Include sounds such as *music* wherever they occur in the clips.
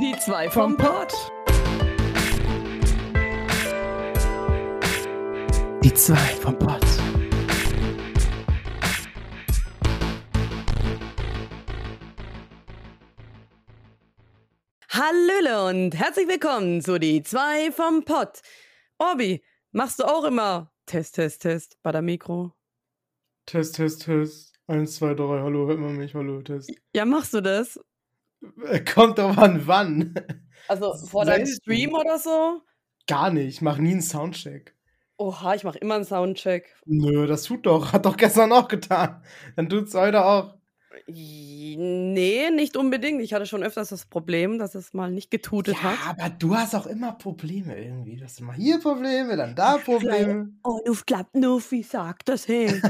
Die zwei vom Pott. Die zwei vom Pott. Hallöle und herzlich willkommen zu Die zwei vom Pott. Orbi, machst du auch immer Test, Test, Test bei der Mikro? Test, Test, Test. Eins, zwei, drei, hallo, hört man mich, hallo, Test. Ja, machst du das? *laughs* Kommt drauf an, wann. Also vor deinem. Stream oder so? Gar nicht, ich mach nie einen Soundcheck. Oha, ich mache immer einen Soundcheck. Nö, das tut doch, hat doch gestern auch getan. Dann tut's heute auch. Nee, nicht unbedingt. Ich hatte schon öfters das Problem, dass es mal nicht getutet Ja, hat. aber du hast auch immer Probleme irgendwie. Du hast immer hier Probleme, dann da Probleme. Oh, du klappt nur, wie sagt das hey.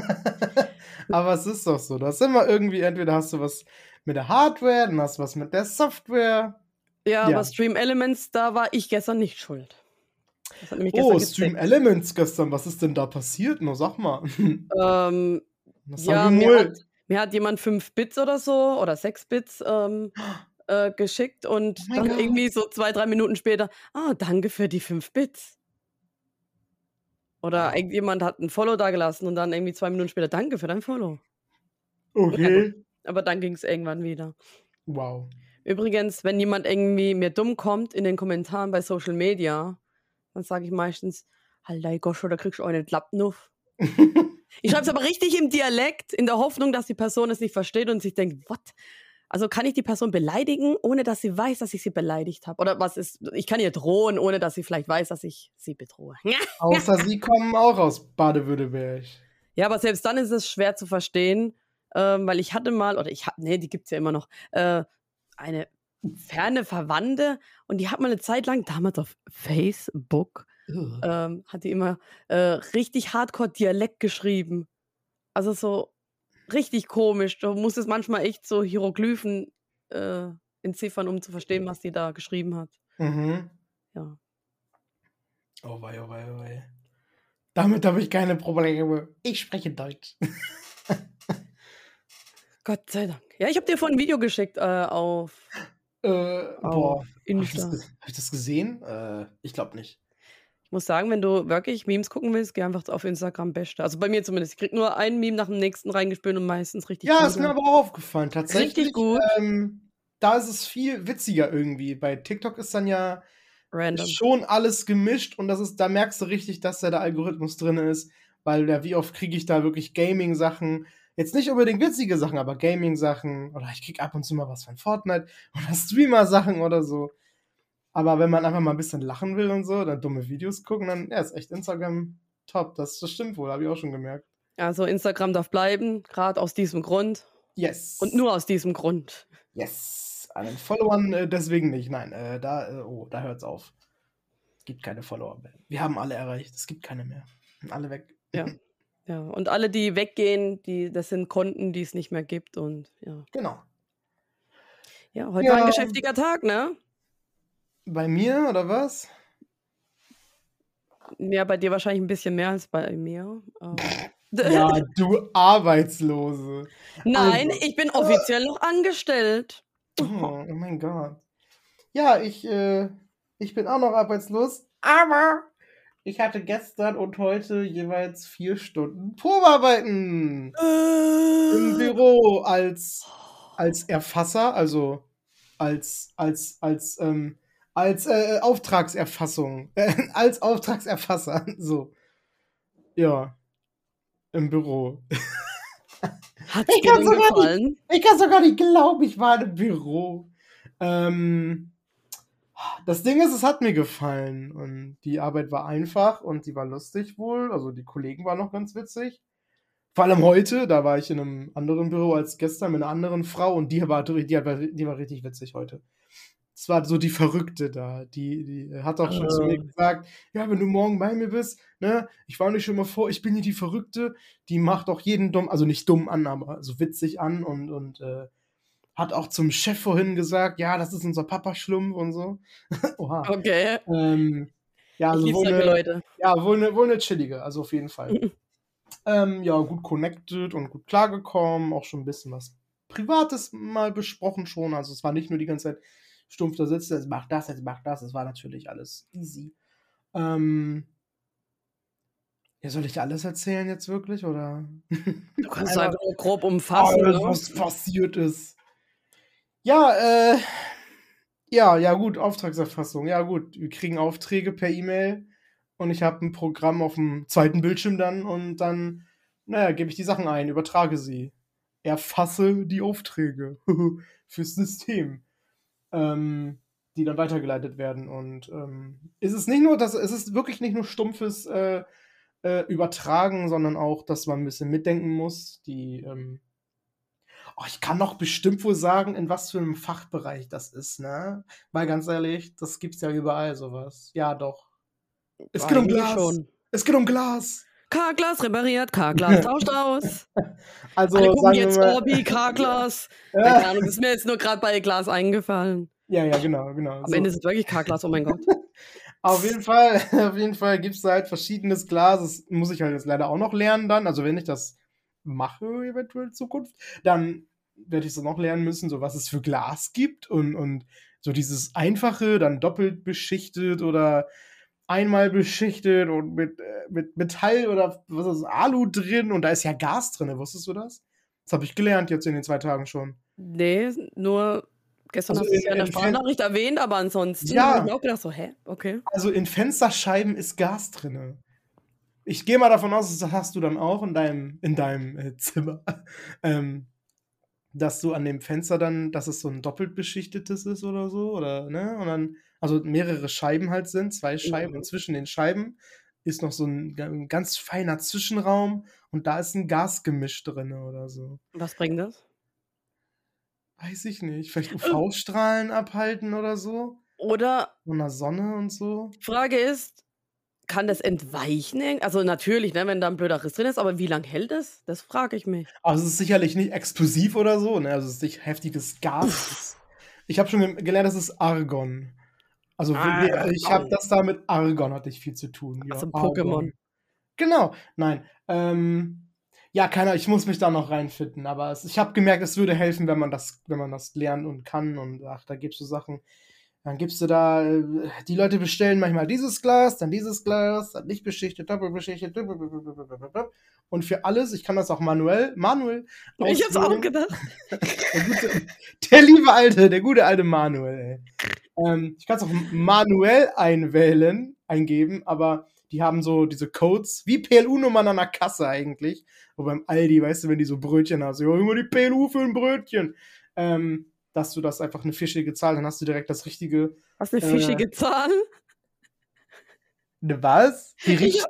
*laughs* aber es ist doch so. Du hast immer irgendwie, entweder hast du was mit der Hardware, dann hast du was mit der Software. Ja, Ja. aber Stream Elements, da war ich gestern nicht schuld. Oh. Stream Elements gestern, was ist denn da passiert? No, sag mal. Ähm, *laughs* Was ja, haben mir hat, mir hat jemand 5 Bits oder so oder 6 Bits ähm, *gasps* äh, geschickt und Oh dann Gott. irgendwie so zwei, drei Minuten später, ah, danke für die 5 Bits. Oder irgendjemand hat ein Follow da gelassen und dann irgendwie zwei Minuten später, danke für dein Follow. Okay. Aber dann ging es irgendwann wieder. Wow. Übrigens, wenn jemand irgendwie mir dumm kommt in den Kommentaren bei Social Media, dann sage ich meistens, Alter, Goscho, da kriegst du auch einen Klappnuff. *laughs* Ich schreibe es aber richtig im Dialekt, in der Hoffnung, dass die Person es nicht versteht und sich denkt, what? Also kann ich die Person beleidigen, ohne dass sie weiß, dass ich sie beleidigt habe? Oder was ist, ich kann ihr drohen, ohne dass sie vielleicht weiß, dass ich sie bedrohe. Außer sie kommen auch aus Baden-Württemberg. Ja, aber selbst dann ist es schwer zu verstehen, ähm, weil ich hatte mal, oder ich hatte, nee, die gibt es ja immer noch, äh, eine ferne Verwandte und die hat mal eine Zeit lang, damals auf Facebook, ähm, hat die immer äh, richtig Hardcore-Dialekt geschrieben. Also so richtig komisch. Du musstest manchmal echt so Hieroglyphen äh, entziffern, um zu verstehen, was die da geschrieben hat. Mhm. Ja. Oh wei, oh wei, oh wei. Damit habe ich keine Probleme. Ich spreche Deutsch. *laughs* Gott sei Dank. Ja, ich habe dir vorhin ein Video geschickt äh, auf, Äh, auf boah. Habe ich, Insta. das ge- hab ich das gesehen? Äh, ich glaube nicht. Ich muss sagen, wenn du wirklich Memes gucken willst, geh einfach auf Instagram Beste. Also bei mir zumindest. Ich krieg nur ein Meme nach dem nächsten reingespült und meistens richtig Ja, gute. ist mir aber auch aufgefallen. Tatsächlich. Richtig gut. Ähm, da ist es viel witziger irgendwie. Bei TikTok ist dann ja random. schon alles gemischt und das ist, da merkst du richtig, dass da der Algorithmus drin ist, weil da, wie oft kriege ich da wirklich Gaming-Sachen, jetzt nicht unbedingt witzige Sachen, aber Gaming-Sachen oder ich krieg ab und zu mal was von Fortnite *laughs* oder Streamer-Sachen oder so. Aber wenn man einfach mal ein bisschen lachen will und so, dann dumme Videos gucken, dann ja, ist echt Instagram top. Das, das stimmt wohl, habe ich auch schon gemerkt. Also Instagram darf bleiben, gerade aus diesem Grund. Yes. Und nur aus diesem Grund. Yes. An den Followern äh, deswegen nicht. Nein, äh, da, äh, oh, da hört's auf. Es gibt keine Follower mehr. Wir haben alle erreicht. Es gibt keine mehr. Alle weg. Ja. *laughs* Ja. Und alle, die weggehen, die, das sind Konten, die es nicht mehr gibt. Und ja. Genau. Ja, heute war ein Ja. geschäftiger Tag, ne? Bei mir oder was? Ja, bei dir wahrscheinlich ein bisschen mehr als bei mir. *laughs* Ja, du Arbeitslose. Nein, Also. ich bin offiziell noch angestellt. Oh, oh mein Gott. Ja, ich, äh, ich bin auch noch arbeitslos, aber ich hatte gestern und heute jeweils vier Stunden Probearbeiten im Büro als, als Erfasser, also als, als, als, ähm, als äh, Auftragserfassung, äh, *laughs* als Auftragserfasser, *laughs* so. Ja. Im Büro. *laughs* Hat Ich denn sogar nicht-? Ich kann sogar nicht glauben, ich war im Büro. Ähm, das Ding ist, es hat mir gefallen und die Arbeit war einfach und sie war lustig wohl. Also die Kollegen waren noch ganz witzig. Vor allem heute, da war ich in einem anderen Büro als gestern mit einer anderen Frau und die war, die war, die war richtig witzig heute. Es war so die Verrückte da. Die, die hat auch schon zu mir Ah. gesagt, ja, wenn du morgen bei mir bist, ne, ich war nicht schon mal vor, ich bin hier die Verrückte, die macht auch jeden dumm, also nicht dumm an, aber so witzig an und, und äh, hat auch zum Chef vorhin gesagt, ja, das ist unser Papa-Schlumpf und so. *laughs* Oha. Okay. Ähm, ja, also wohl eine, Leute. ja, wohl eine, wohl eine chillige, also auf jeden Fall. *laughs* ähm, ja, gut connected und gut klargekommen, auch schon ein bisschen was Privates mal besprochen schon. Also es war nicht nur die ganze Zeit stumpf da sitzt, jetzt mach das, jetzt mach das. Das war natürlich alles easy. Ähm, ja, soll ich alles erzählen jetzt wirklich, oder? Du kannst *laughs* einfach nur grob umfassen. Alles, was passiert ist. Ja, äh, ja, ja, gut, Auftragserfassung. Ja, gut, wir kriegen Aufträge per E-Mail und ich habe ein Programm auf dem zweiten Bildschirm dann und dann, naja, gebe ich die Sachen ein, übertrage sie. Erfasse die Aufträge *laughs* fürs System, ähm, die dann weitergeleitet werden. Und ähm, es ist nicht nur, dass es ist wirklich nicht nur stumpfes äh, äh, Übertragen, sondern auch, dass man ein bisschen mitdenken muss. Die, ähm, oh, ich kann doch bestimmt wohl sagen, in was für einem Fachbereich das ist, ne? Weil ganz ehrlich, das gibt's ja überall sowas. Ja, doch. Es geht um Glas. schon. Es geht um Glas. K-Glas repariert, K-Glas *laughs* tauscht aus. Also Alle gucken jetzt mal, Orbi, K-Glas. *laughs* Ja, keine Ahnung, das ist mir jetzt nur gerade bei Glas eingefallen. ja, ja, genau, genau. Am So. Ende ist es wirklich K-Glas, oh mein Gott. *laughs* Auf jeden Fall, auf jeden Fall gibt's da halt verschiedenes Glas. Das muss ich halt jetzt leider auch noch lernen dann. Also wenn ich das mache, eventuell in Zukunft, dann werde ich so noch lernen müssen, so was es für Glas gibt und, und so dieses einfache, dann doppelt beschichtet oder einmal beschichtet und mit, äh, mit Metall oder was ist Alu drin und da ist ja Gas drin, wusstest du das? Das habe ich gelernt jetzt in den zwei Tagen schon. Nee, nur gestern Also hast du es ja in der Sprachnachricht erwähnt, aber ansonsten Ja. habe ich auch gedacht, so, hä? Okay. Also in Fensterscheiben ist Gas drinne. Ich gehe mal davon aus, das hast du dann auch in deinem, in deinem äh, Zimmer. *laughs* ähm, dass du an dem Fenster dann, dass es so ein doppelt beschichtetes ist oder so, oder, ne? Und dann, also mehrere Scheiben halt sind, zwei Scheiben, Mhm. und zwischen den Scheiben ist noch so ein, ein ganz feiner Zwischenraum und da ist ein Gasgemisch drinne oder so. Was bringt das? Weiß ich nicht. Vielleicht UV-Strahlen abhalten oder so. Oder Von der Sonne und so. Frage ist, kann das entweichen? Also natürlich, ne, wenn da ein blöder Riss drin ist, aber wie lange hält es? Das frage ich mich. Also es ist sicherlich nicht explosiv oder so, ne? Also es ist nicht heftiges Gas. ich habe schon ge- gelernt, das ist Argon. Also wir- wir- ich habe Argon. das da mit Argon hatte ich viel zu tun. Ja, Also Argon. Pokémon. Genau. Nein. Ähm, ja, keiner, ich muss mich da noch reinfinden, aber es, ich habe gemerkt, es würde helfen, wenn man das, wenn man das lernt und kann und ach, da gibst du Sachen. Dann gibst du da, äh, die Leute bestellen manchmal dieses Glas, dann dieses Glas, dann nicht beschichtet, doppelt beschichtet, blablabla. und für alles, ich kann das auch manuell, manuell. Ich hab's auch gedacht. *laughs* Der, gute, der liebe alte, der gute alte Manuel, ey. Ähm, ich kann es auch manuell einwählen, eingeben, aber die haben so diese Codes, wie PLU-Nummern an der Kasse eigentlich. Wo beim Aldi, weißt du, wenn die so Brötchen hast, ja, immer die PLU für ein Brötchen. Ähm, dass du das einfach eine fischige Zahl, dann hast du direkt das richtige. Was eine Äh, fischige Zahl? Ne, was? Die, Ich richt,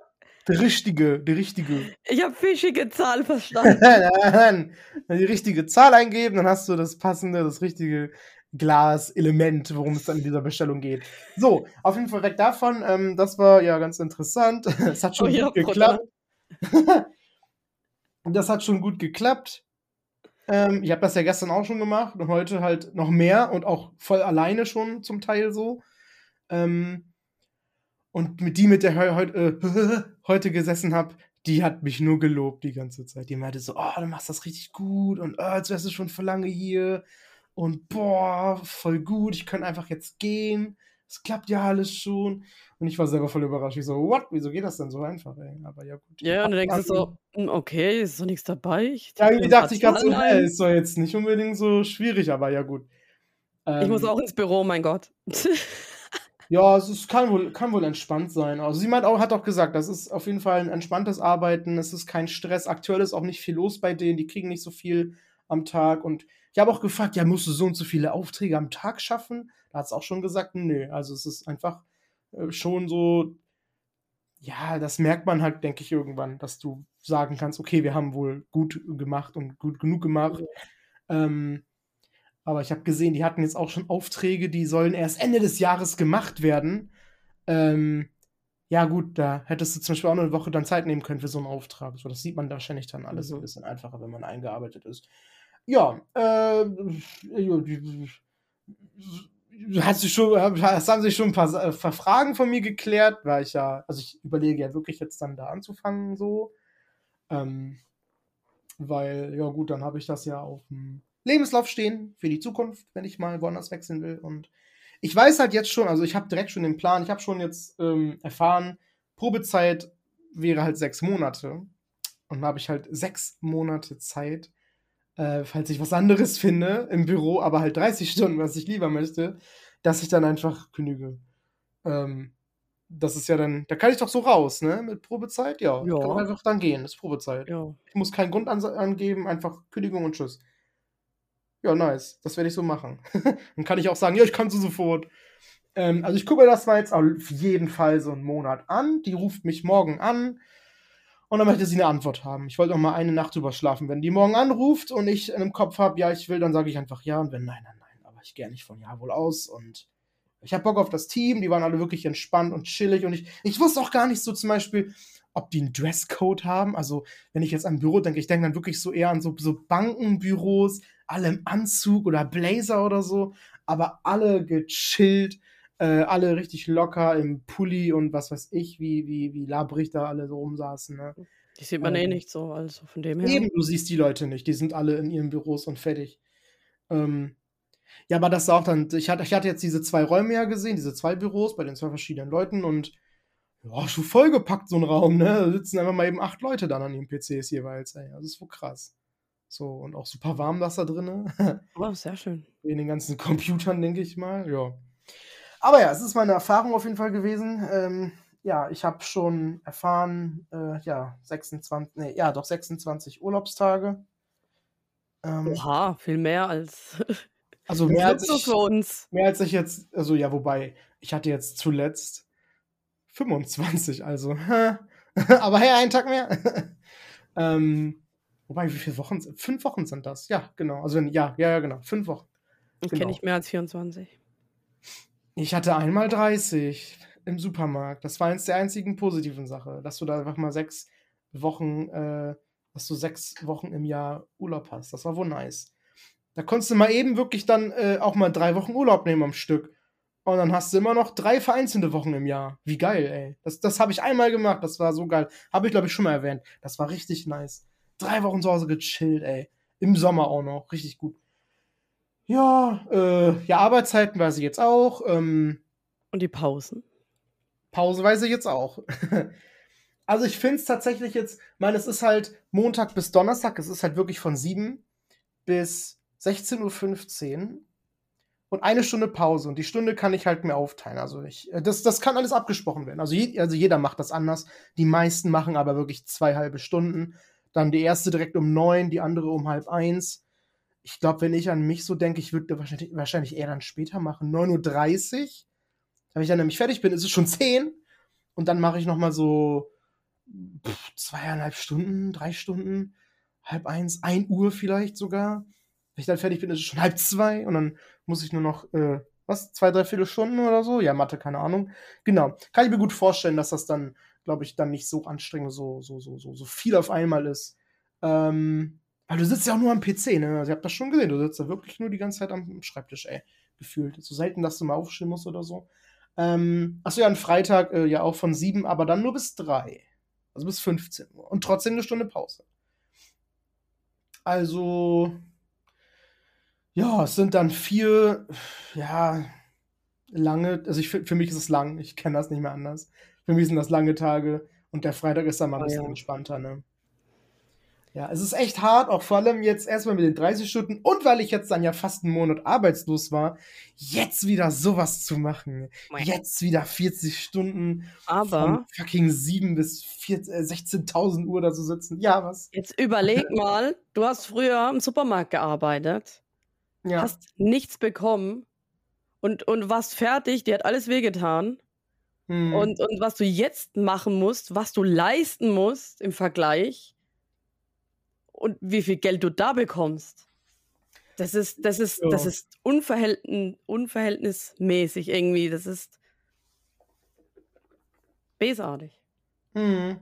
die richtige, die richtige. Ich habe fischige Zahl *laughs* verstanden. Nein, die richtige Zahl eingeben, dann hast du das passende, das richtige Glaselement, worum es dann in dieser Bestellung geht. So, auf jeden Fall weg davon. Ähm, das war ja ganz interessant. *laughs* Es hat schon Oh ja, gut geklappt. *laughs* das hat schon gut geklappt. Ähm, ich habe das ja gestern auch schon gemacht und heute halt noch mehr und auch voll alleine schon zum Teil so. Ähm, und mit die, mit der heu heut, äh, *laughs* heute gesessen habe, die hat mich nur gelobt die ganze Zeit. Die meinte so, oh, du machst das richtig gut und oh, jetzt wärst du schon für lange hier und boah, voll gut, ich könnte einfach jetzt gehen. Es klappt ja alles schon. Und ich war selber voll überrascht. Ich so, what? Wieso geht das denn so einfach, ey? Aber ja, gut. Ja, und du denkst so, hm, okay, ist doch nichts dabei. Ich, Ja, irgendwie dachte ich gerade so, ein. ist doch jetzt nicht unbedingt so schwierig, aber ja, gut. Ich muss Ähm, auch ins Büro, mein Gott. *laughs* Ja, es ist, kann, wohl, kann wohl entspannt sein. Also sie meint auch, hat auch gesagt, das ist auf jeden Fall ein entspanntes Arbeiten, es ist kein Stress. Aktuell ist auch nicht viel los bei denen, die kriegen nicht so viel am Tag. Und ich habe auch gefragt, ja, musst du so und so viele Aufträge am Tag schaffen? Da hat es auch schon gesagt, nö. Also es ist einfach äh, schon so, ja, das merkt man halt, denke ich, irgendwann, dass du sagen kannst, okay, wir haben wohl gut gemacht und gut genug gemacht. Ähm, aber ich habe gesehen, die hatten jetzt auch schon Aufträge, die sollen erst Ende des Jahres gemacht werden. Ähm, ja, gut, da hättest du zum Beispiel auch noch eine Woche dann Zeit nehmen können für so einen Auftrag. So, das sieht man wahrscheinlich dann alles ein Mhm. bisschen einfacher, wenn man eingearbeitet ist. Ja, äh, hat sich schon, es haben sich schon ein paar, äh, paar Fragen von mir geklärt, weil ich ja, also ich überlege ja wirklich jetzt dann da anzufangen, so. Ähm, weil, ja gut, dann habe ich das ja auf dem Lebenslauf stehen für die Zukunft, wenn ich mal woanders wechseln will. Und ich weiß halt jetzt schon, also ich habe direkt schon den Plan, ich habe schon jetzt ähm, erfahren, Probezeit wäre halt sechs Monate. Und dann habe ich halt sechs Monate Zeit, äh, falls ich was anderes finde im Büro, aber halt 30 *laughs* Stunden, was ich lieber möchte, dass ich dann einfach kündige. Ähm, das ist ja dann, da kann ich doch so raus, ne? Mit Probezeit, ja. Ja. Ich kann einfach dann gehen, das ist Probezeit. Ja. Ich muss keinen Grund an angeben, einfach Kündigung und Tschüss. Ja, nice. Das werde ich so machen. *laughs* dann kann ich auch sagen, ja, ich kann so sofort. Ähm, also ich gucke mir das mal jetzt auf jeden Fall so einen Monat an. Die ruft mich morgen an und dann möchte sie eine Antwort haben. Ich wollte noch mal eine Nacht drüber schlafen. Wenn die morgen anruft und ich im Kopf habe, ja, ich will, dann sage ich einfach ja und wenn nein, nein, nein. Aber ich gehe nicht von ja wohl aus und ich habe Bock auf das Team. Die waren alle wirklich entspannt und chillig und ich, ich wusste auch gar nicht so zum Beispiel, ob die einen Dresscode haben. Also wenn ich jetzt an Büro denke, ich denke dann wirklich so eher an so, so Bankenbüros, alle im Anzug oder Blazer oder so, aber alle gechillt, äh, alle richtig locker im Pulli und was weiß ich, wie, wie, wie labrig da alle so rumsaßen. Ne? Die sieht man eh Ähm, nicht so, also von dem her. Eben, du siehst die Leute nicht, die sind alle in ihren Büros und fertig. Ähm, ja, aber das war auch dann, ich hatte, ich hatte jetzt diese zwei Räume ja gesehen, diese zwei Büros bei den zwei verschiedenen Leuten und ja, schon vollgepackt so ein Raum, ne? Da sitzen einfach mal eben acht Leute dann an den PCs jeweils, ey. Das ist so krass. So, und auch super warm das da drin. *laughs* Oh, sehr schön. in den ganzen Computern, denke ich mal. Ja. Aber ja, es ist meine Erfahrung auf jeden Fall gewesen. Ähm, ja, ich habe schon erfahren, äh, ja, 26, nee, ja, doch 26 Urlaubstage. Ähm, Oha, viel mehr als *laughs* also mehr als, ich, für uns. mehr als ich jetzt, also ja, wobei, ich hatte jetzt zuletzt 25, also, *laughs* aber hey, einen Tag mehr. *laughs* ähm, wobei, wie viele Wochen? sind- Fünf Wochen sind das, ja, genau. Also, ja, ja, ja, genau, fünf Wochen. Ich Genau. kenne nicht mehr als 24. Ich hatte einmal 30 im Supermarkt. Das war eins der einzigen positiven Sachen, dass du da einfach mal sechs Wochen, äh, dass du sechs Wochen im Jahr Urlaub hast. Das war wohl nice. Da konntest du mal eben wirklich dann äh, auch mal drei Wochen Urlaub nehmen am Stück. Und dann hast du immer noch drei vereinzelte Wochen im Jahr. Wie geil, ey. Das, das habe ich einmal gemacht. Das war so geil. Habe ich, glaube ich, schon mal erwähnt. Das war richtig nice. Drei Wochen zu Hause gechillt, ey. Im Sommer auch noch. Richtig gut. Ja, äh, ja, Arbeitszeiten weiß ich jetzt auch. Ähm, Und die Pausen? Pause weiß ich jetzt auch. *laughs* also ich finde es tatsächlich jetzt, meine, es ist halt Montag bis Donnerstag, es ist halt wirklich von 7 bis 16.15 Uhr und eine Stunde Pause. Und die Stunde kann ich halt mir aufteilen. Also ich, äh, das, das kann alles abgesprochen werden. Also, je, also jeder macht das anders. Die meisten machen aber wirklich zwei halbe Stunden. Dann die erste direkt um neun, die andere um halb eins. Ich glaube, wenn ich an mich so denke, ich würde wahrscheinlich, wahrscheinlich eher dann später machen. 9.30 Uhr. Wenn ich dann nämlich fertig bin, ist es schon 10. Und dann mache ich noch mal so pff, zweieinhalb Stunden, drei Stunden, halb eins, ein Uhr vielleicht sogar. Wenn ich dann fertig bin, ist es schon halb zwei. Und dann muss ich nur noch, äh, was, zwei, drei Viertelstunden oder so? Ja, Mathe, keine Ahnung. Genau. Kann ich mir gut vorstellen, dass das dann, glaube ich, dann nicht so anstrengend, so, so, so, so, so viel auf einmal ist. Ähm, weil du sitzt ja auch nur am PC, ne? Also, ihr habt das schon gesehen, du sitzt da wirklich nur die ganze Zeit am Schreibtisch, ey. Gefühlt. So selten, dass du mal aufstehen musst oder so. Ähm, achso, ja, ein Freitag äh, ja auch von 7, aber dann nur bis 3. Also bis 15 Uhr. Und trotzdem eine Stunde Pause. Also, ja, es sind dann vier, ja, lange, also ich, für für mich ist es lang, ich kenne das nicht mehr anders. Für mich sind das lange Tage und der Freitag ist dann mal ein Ah, bisschen entspannter, ne? Ja, es ist echt hart, auch vor allem jetzt erstmal mit den 30 Stunden und weil ich jetzt dann ja fast einen Monat arbeitslos war, jetzt wieder sowas zu machen. Jetzt wieder 40 Stunden von Aber fucking 7 bis 14 äh, 16.000 Uhr da zu sitzen. Ja, was? jetzt überleg mal, du hast früher im Supermarkt gearbeitet, Ja. hast nichts bekommen und, und warst fertig, dir hat alles wehgetan. Hm. Und, und was du jetzt machen musst, was du leisten musst im Vergleich und wie viel Geld du da bekommst. Das ist, das ist, das Ja. ist unverhältn unverhältnismäßig irgendwie. Das ist bösartig. Hm.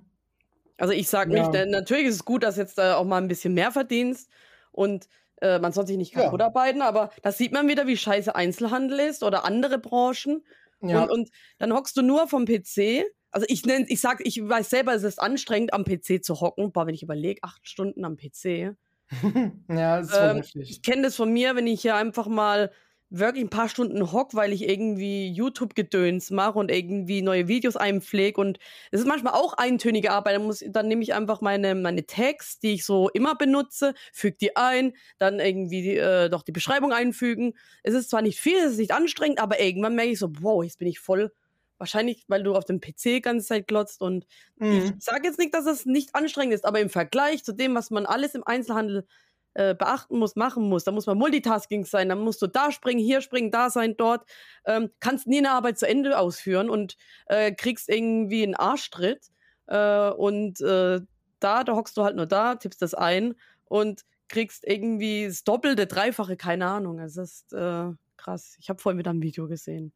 Also ich sage Ja. nicht, natürlich ist es gut, dass jetzt auch mal ein bisschen mehr verdienst und äh, man soll sich nicht Ja. kaputt arbeiten, aber das sieht man wieder, wie scheiße Einzelhandel ist oder andere Branchen. Ja. Und, und dann hockst du nur vom PC. Also ich nenne, ich sag, ich weiß selber, es ist anstrengend, am PC zu hocken. Boah, wenn ich überlege, acht Stunden am PC. *laughs* ja, das ist Ähm, heftig. ich kenne das von mir, wenn ich hier einfach mal wirklich ein paar Stunden hock, weil ich irgendwie YouTube-Gedöns mache und irgendwie neue Videos einpflege. Und es ist manchmal auch eintönige Arbeit. Dann, muss, dann nehme ich einfach meine, meine Tags, die ich so immer benutze, füge die ein, dann irgendwie äh, doch die Beschreibung einfügen. Es ist zwar nicht viel, es ist nicht anstrengend, aber irgendwann merke ich so, wow, jetzt bin ich voll. Wahrscheinlich, weil du auf dem PC die ganze Zeit glotzt. Und Mhm. ich sage jetzt nicht, dass es nicht anstrengend ist, aber im Vergleich zu dem, was man alles im Einzelhandel äh, beachten muss, machen muss. Da muss man Multitasking sein, dann musst du da springen, hier springen, da sein, dort. Ähm, kannst nie eine Arbeit zu Ende ausführen und äh, kriegst irgendwie einen Arschtritt. Äh, und äh, da, da hockst du halt nur da, tippst das ein und kriegst irgendwie das Doppelte, Dreifache, keine Ahnung. Es ist äh, krass. Ich habe vorhin wieder ein Video gesehen,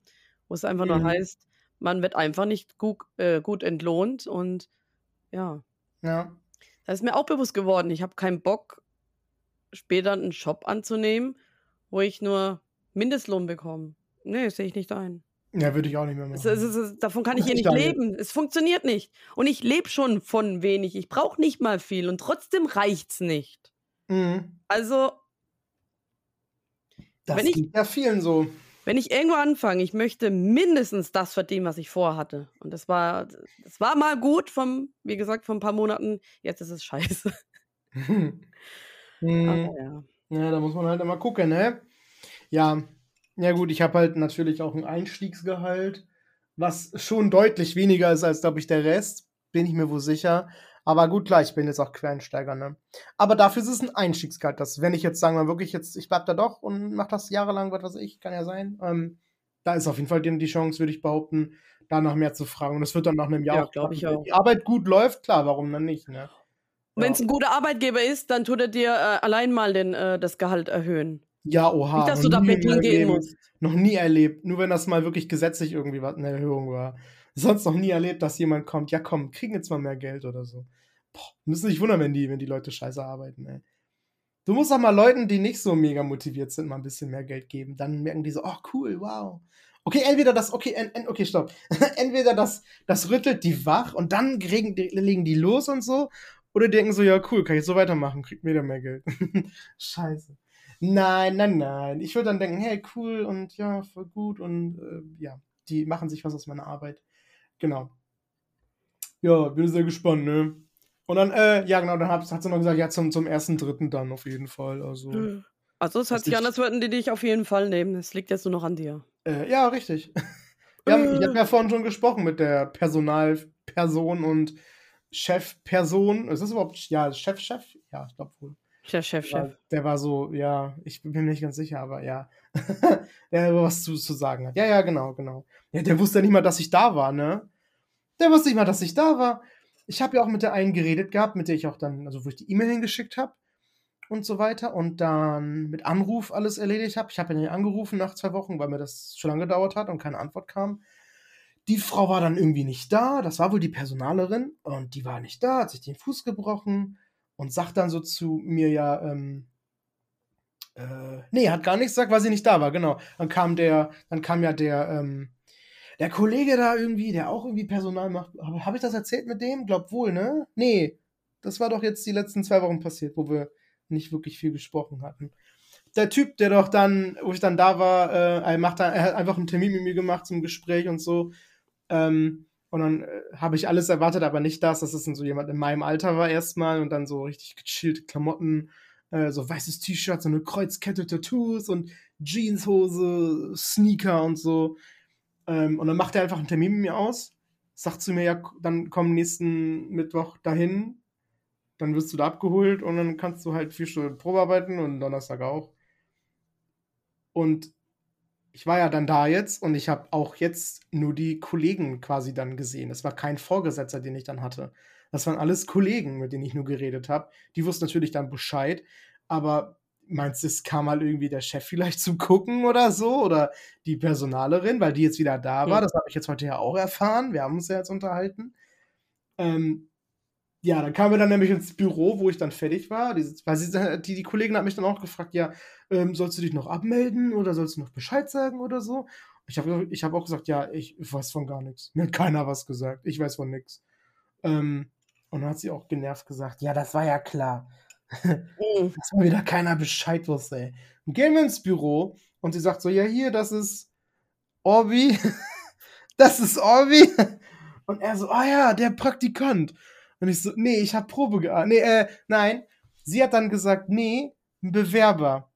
wo es einfach nur Mhm. heißt, man wird einfach nicht gut, äh, gut entlohnt und ja. Ja. Da ist mir auch bewusst geworden, ich habe keinen Bock, später einen Job anzunehmen, wo ich nur Mindestlohn bekomme. Nee, sehe ich nicht ein. Ja, würde ich auch nicht mehr machen. Es, es, es, davon kann ich hier Ich nicht leben. Es funktioniert nicht. Und ich lebe schon von wenig. Ich brauche nicht mal viel und trotzdem reicht's nicht. Mhm. Also, Das Wenn ich- geht ja vielen so. Wenn ich irgendwo anfange, ich möchte mindestens das verdienen, was ich vorhatte. Und das war, das war mal gut vom, wie gesagt, vor ein paar Monaten. Jetzt ist es scheiße. *laughs* Aber ja. Ja, da muss man halt immer gucken, ne? Ja, ja gut, ich habe halt natürlich auch ein Einstiegsgehalt, was schon deutlich weniger ist als, glaube ich, der Rest, bin ich mir wohl sicher. Aber gut, klar, ich bin jetzt auch Quereinsteiger, ne? Aber dafür ist es ein Einstiegsgehalt, dass wenn ich jetzt sagen wir wirklich jetzt, ich bleib da doch und mach das jahrelang, was weiß ich, kann ja sein, ähm, da ist auf jeden Fall die die Chance, würde ich behaupten, danach mehr zu fragen. Und das wird dann nach einem Jahr Ja, auch glaub ich auch. die Arbeit gut läuft, klar, warum dann nicht, ne? Wenn es ein guter Arbeitgeber ist, dann tut er dir äh, allein mal den, äh, das Gehalt erhöhen. Ja, oha. Nicht, dass noch du da betteln gehen musst. Noch nie erlebt. Nur wenn das mal wirklich gesetzlich irgendwie was eine Erhöhung war. Sonst noch nie erlebt, dass jemand kommt, ja komm, kriegen jetzt mal mehr Geld oder so. Boah, müssen sich wundern, wenn die, wenn die Leute scheiße arbeiten, ey. Du musst auch mal Leuten, die nicht so mega motiviert sind, mal ein bisschen mehr Geld geben. Dann merken die so, oh cool, wow. Okay, entweder das, okay, en, en, okay, stopp. *laughs* entweder das, das rüttelt die wach und dann legen die, legen die los und so. Oder denken so, ja cool, kann ich so weitermachen, kriegt wieder mehr Geld. *laughs* Scheiße. Nein, nein, nein. Ich würde dann denken, hey, cool und ja, voll gut und äh, ja, die machen sich was aus meiner Arbeit. Genau. Ja, bin sehr gespannt, ne? Und dann, äh, ja, genau, dann hat, hat sie noch gesagt, ja, zum, zum ersten, dritten dann auf jeden Fall. Also, Also es Das sich an, liegt- als würden die dich auf jeden Fall nehmen. Es liegt jetzt nur noch an dir. äh, ja, richtig. *laughs* Wir haben, ich habe ja vorhin schon gesprochen mit der Personalperson und Chefperson. Ist das überhaupt, ja, Chef, Chef? Ja, ich glaube wohl. Chef, Chef, Der, Chef. der war so, ja, ich bin mir nicht ganz sicher, aber ja. *laughs* der was zu, zu sagen hat. Ja, ja, genau, genau. Ja, der wusste ja nicht mal, dass ich da war, ne? Der wusste nicht mal, dass ich da war. Ich habe ja auch mit der einen geredet gehabt, mit der ich auch dann, also wo ich die E-Mail hingeschickt habe und so weiter und dann mit Anruf alles erledigt habe. Ich habe ja nicht angerufen nach zwei Wochen, weil mir das schon lange gedauert hat und keine Antwort kam. Die Frau war dann irgendwie nicht da, das war wohl die Personalerin und die war nicht da, hat sich den Fuß gebrochen und sagt dann so zu mir ja, ähm, äh, nee, hat gar nichts gesagt, weil sie nicht da war, genau. Dann kam der, dann kam ja der, ähm, der Kollege da irgendwie, der auch irgendwie Personal macht. Habe hab ich das erzählt mit dem? Glaub wohl, ne? Nee. Das war doch jetzt die letzten zwei Wochen passiert, wo wir nicht wirklich viel gesprochen hatten. Der Typ, der doch dann, wo ich dann da war, äh, er, macht da, er hat einfach einen Termin mit mir gemacht zum Gespräch und so. Ähm, und dann äh, habe ich alles erwartet, aber nicht das, dass es dann so jemand in meinem Alter war erstmal und dann so richtig gechillte Klamotten, äh, so weißes T-Shirt, so eine Kreuzkette, Tattoos und Jeanshose, Sneaker und so. Ähm, und dann macht er einfach einen Termin mit mir aus, sagt zu mir, ja, dann komm nächsten Mittwoch dahin, dann wirst du da abgeholt und dann kannst du halt vier Stunden Probearbeiten und Donnerstag auch. Und ich war ja dann da jetzt und ich habe auch jetzt nur die Kollegen quasi dann gesehen. Es war kein Vorgesetzter, den ich dann hatte. Das waren alles Kollegen, mit denen ich nur geredet habe. Die wussten natürlich dann Bescheid, aber meinst du, es kam mal irgendwie der Chef vielleicht zum Gucken oder so? Oder die Personalerin, weil die jetzt wieder da war? Hm. Das habe ich jetzt heute ja auch erfahren. Wir haben uns ja jetzt unterhalten. Ähm, ja, dann kamen wir dann nämlich ins Büro, wo ich dann fertig war. Die, *laughs* die, die Kollegin hat mich dann auch gefragt, ja, ähm, sollst du dich noch abmelden oder sollst du noch Bescheid sagen oder so? Ich habe ich hab auch gesagt, ja, ich weiß von gar nichts. Mir hat keiner was gesagt. Ich weiß von nichts. Ähm, und dann hat sie auch genervt gesagt, ja, das war ja klar. *laughs* Mhm. Dass mal wieder keiner Bescheid wusste, ey. Und gehen wir ins Büro Und sie sagt so, ja, hier, das ist Orbi. *laughs* das ist Orbi. *laughs* Und er so, ah ja, der Praktikant. Und ich so, nee, ich hab Probe gearbeitet. Nee, äh, nein. Sie hat dann gesagt, nee, ein Bewerber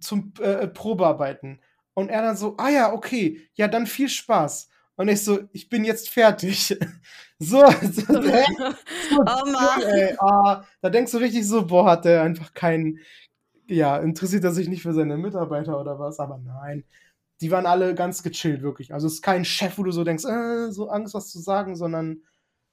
zum äh, Probearbeiten. Und er dann so, ah ja, okay, ja, dann viel Spaß. Und ich so, ich bin jetzt fertig. *laughs* so, so, *laughs* hä? so Oh Mann. ey, ah, da denkst du richtig so, boah, hat der einfach keinen, ja, interessiert er sich nicht für seine Mitarbeiter oder was, aber nein. Die waren alle ganz gechillt, wirklich. Also es ist kein Chef, wo du so denkst, äh, so Angst, was zu sagen, sondern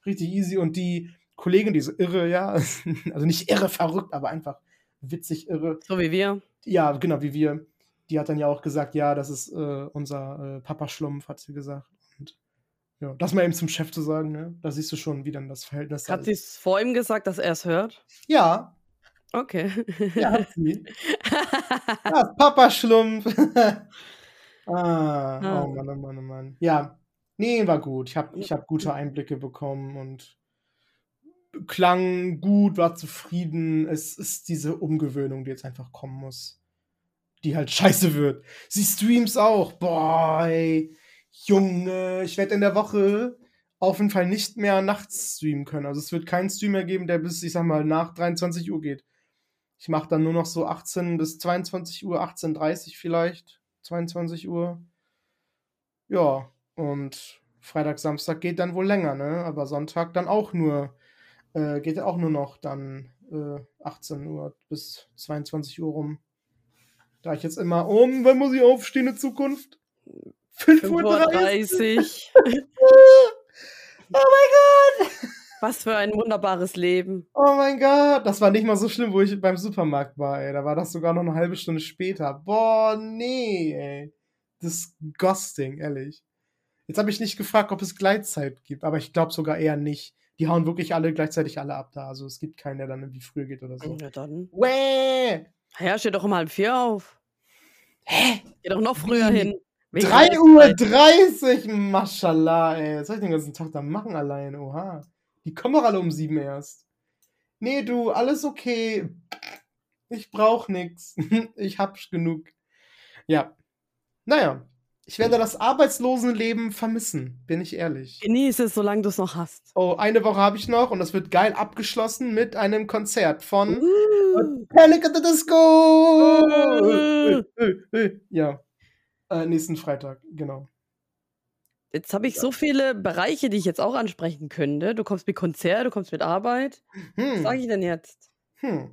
richtig easy. Und die Kollegin, die so irre, ja, *laughs* also nicht irre verrückt, aber einfach witzig irre, So wie wir. ja, genau, wie wir. Die hat dann ja auch gesagt, ja, das ist äh, unser äh, Papa Schlumpf, hat sie gesagt. Ja, das mal eben zum Chef zu sagen, ne? Da siehst du schon, wie dann das Verhältnis Hat ist. sie es vor ihm gesagt, dass er es hört? Ja, Okay. ja, hat sie. *laughs* Ja, Papa Schlumpf. *laughs* ah, Ah. oh Mann, oh Mann, oh Mann. Ja, nee, war gut. Ich habe ich hab gute Einblicke bekommen und klang gut, war zufrieden. Es ist diese Umgewöhnung, die jetzt einfach kommen muss. Die halt scheiße wird. Sie streams auch. Boah, ey. Junge, ich werde in der Woche auf jeden Fall nicht mehr nachts streamen können. Also es wird keinen Stream mehr geben, der bis, ich sag mal, nach 23 Uhr geht. Ich mache dann nur noch so 18 bis 22 Uhr, 18.30 vielleicht, 22 Uhr. Ja, und Freitag, Samstag geht dann wohl länger, ne? Aber Sonntag dann auch nur, äh, geht auch nur noch dann äh, 18 Uhr bis 22 Uhr rum. Da ich jetzt immer um, wann muss ich aufstehen in Zukunft? 5.30 Uhr. 35. Oh mein Gott! Was für ein wunderbares Leben. Oh mein Gott, das war nicht mal so schlimm, wo ich beim Supermarkt war, ey. Da war das sogar noch eine halbe Stunde später. Boah, nee, ey. Disgusting, ehrlich. Jetzt habe ich nicht gefragt, ob es Gleitzeit gibt, aber ich glaube sogar eher nicht. Die hauen wirklich alle gleichzeitig alle ab da. Also es gibt keinen, der dann irgendwie früher geht oder so. Ja, dann. Wäh! Ja, steht doch um halb vier auf. Hä? Geh doch noch früher Wie? hin. Wegen 3 der Uhr Zeit. 30, Maschallah, ey. Was soll ich den ganzen Tag da machen allein? Oha. Die kommen doch alle um 7 erst. Nee, du, alles okay. Ich brauch nix. *laughs* Ich hab genug. Ja. Naja. Ich werde das Arbeitslosenleben vermissen, bin ich ehrlich. Genieß es, solange du es noch hast. Oh, eine Woche habe ich noch und das wird geil abgeschlossen mit einem Konzert von Uh. Panic at the Disco! Äh, Ja. Äh, nächsten Freitag, genau. Jetzt habe ich so viele Bereiche, die ich jetzt auch ansprechen könnte. Du kommst mit Konzert, du kommst mit Arbeit. Was sage Hm. ich denn jetzt? Hm.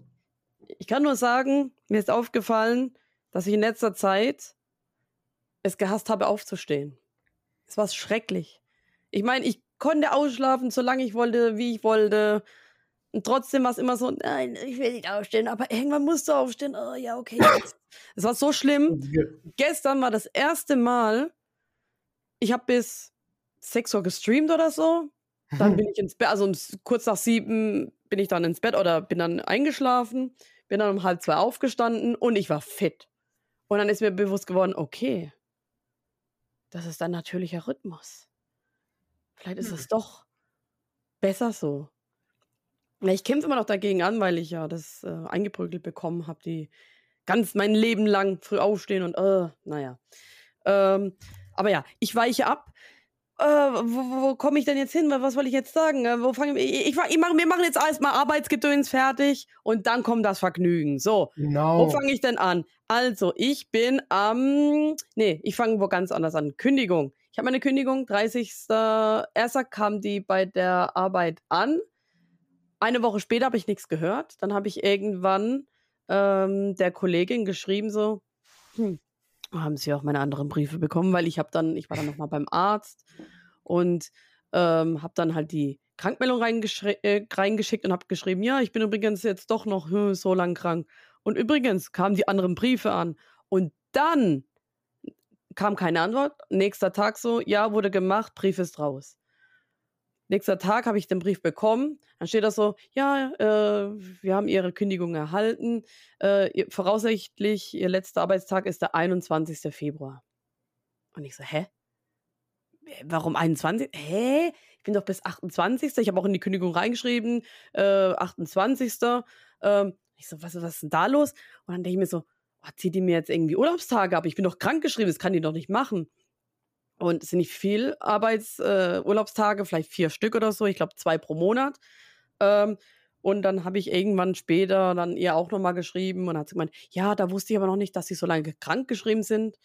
Ich kann nur sagen, mir ist aufgefallen, dass ich in letzter Zeit es gehasst habe, aufzustehen. Es war schrecklich. Ich meine, ich konnte ausschlafen, solange ich wollte, wie ich wollte. Und trotzdem war es immer so, nein, ich will nicht aufstehen, aber irgendwann musst du aufstehen. Oh ja, okay. Jetzt. Es war so schlimm. Gestern war das erste Mal, ich habe bis 6 Uhr gestreamt oder so. Dann *laughs* bin ich ins Bett, also um, kurz nach sieben bin ich dann ins Bett oder bin dann eingeschlafen, bin dann um halb zwei aufgestanden und ich war fit. Und dann ist mir bewusst geworden, okay, das ist ein natürlicher Rhythmus. Vielleicht ist Hm. es doch besser so. Ja, ich kämpfe immer noch dagegen an, weil ich ja das äh, eingeprügelt bekommen habe, die ganz mein Leben lang früh aufstehen und äh, naja. Ähm, aber ja, ich weiche ab. Äh, wo wo komme ich denn jetzt hin? Was soll ich jetzt sagen? Äh, wo fange ich, ich, ich mach, wir machen jetzt erstmal Arbeitsgedöns fertig und dann kommt das Vergnügen. So, wo Genau. fange ich denn an? Also, ich bin am. nee, ich fange wo ganz anders an. Kündigung. Ich habe meine Kündigung, 30.01. kam die bei der Arbeit an. Eine Woche später habe ich nichts gehört. Dann habe ich irgendwann ähm, der Kollegin geschrieben, so, hm, haben Sie auch meine anderen Briefe bekommen, weil ich habe dann, ich war dann nochmal beim Arzt und ähm, habe dann halt die Krankmeldung äh, reingeschickt und habe geschrieben, ja, ich bin übrigens jetzt doch noch hm, so lang krank. Und übrigens kamen die anderen Briefe an. Und dann kam keine Antwort. Nächster Tag so, ja, wurde gemacht, Brief ist raus. Nächster Tag habe ich den Brief bekommen. Dann steht da so, ja, äh, wir haben Ihre Kündigung erhalten. Äh, ihr, voraussichtlich, Ihr letzter Arbeitstag ist der 21. Februar. Und ich so, hä? Äh, Warum 21? Hä? Ich bin doch bis 28. Ich habe auch in die Kündigung reingeschrieben, äh, 28. Ähm, ich so, was, was ist denn da los? Und dann denke ich mir so, oh, zieht die mir jetzt irgendwie Urlaubstage ab? Ich bin doch krankgeschrieben, das kann die doch nicht machen. Und es sind nicht viel Arbeitsurlaubstage, äh, vielleicht vier Stück oder so, ich glaube zwei pro Monat. Ähm, und dann habe ich irgendwann später dann ihr auch nochmal geschrieben und hat sie gemeint, ja, da wusste ich aber noch nicht, dass sie so lange krank geschrieben sind.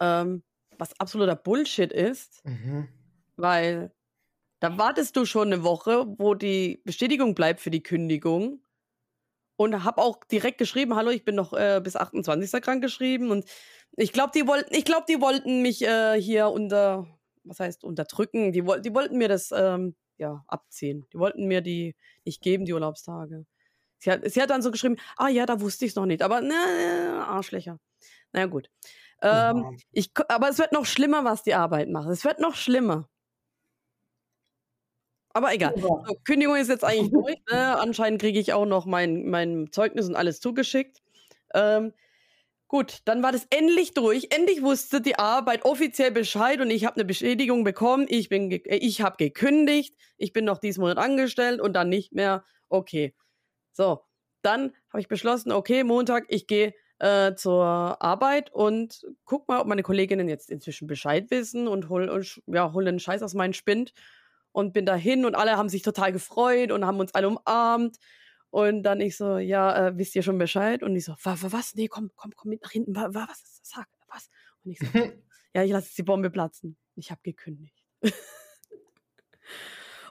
Ähm, was absoluter Bullshit ist, Mhm. weil da wartest du schon eine Woche, wo die Bestätigung bleibt für die Kündigung. Und habe auch direkt geschrieben, hallo, ich bin noch äh, bis 28. krank geschrieben. Und ich glaube, die wollten, ich glaube, die wollten mich äh, hier unter, was heißt unterdrücken. Die, die wollten mir das ähm, ja abziehen. Die wollten mir die nicht geben, die Urlaubstage. Sie hat, sie hat dann so geschrieben, ah ja, da wusste ich es noch nicht. Aber ne, Arschlöcher. Naja, gut. Ähm, Ja. ich, aber es wird noch schlimmer, was die Arbeit macht. Es wird noch schlimmer. Aber egal. So, Kündigung ist jetzt eigentlich *laughs* durch. Ne? Anscheinend kriege ich auch noch mein, mein Zeugnis und alles zugeschickt. Ähm, gut, dann war das endlich durch. Endlich wusste die Arbeit offiziell Bescheid und ich habe eine Bestätigung bekommen. Ich, bin äh, ich habe gekündigt. Ich bin noch diesen Monat angestellt und dann nicht mehr. Okay. So, dann habe ich beschlossen, okay, Montag, ich gehe äh, zur Arbeit und guck mal, ob meine Kolleginnen jetzt inzwischen Bescheid wissen und hol, und, ja, hol den Scheiß aus meinem Spind und bin dahin und alle haben sich total gefreut und haben uns alle umarmt. Und dann ich so, ja, äh, wisst ihr schon Bescheid? Und ich so, wa, wa, was? Nee, komm, komm, komm mit nach hinten. Wa, wa, was ist das? Sag, was? Und ich so, *laughs* ja, ich lasse jetzt die Bombe platzen. Ich habe gekündigt. *laughs*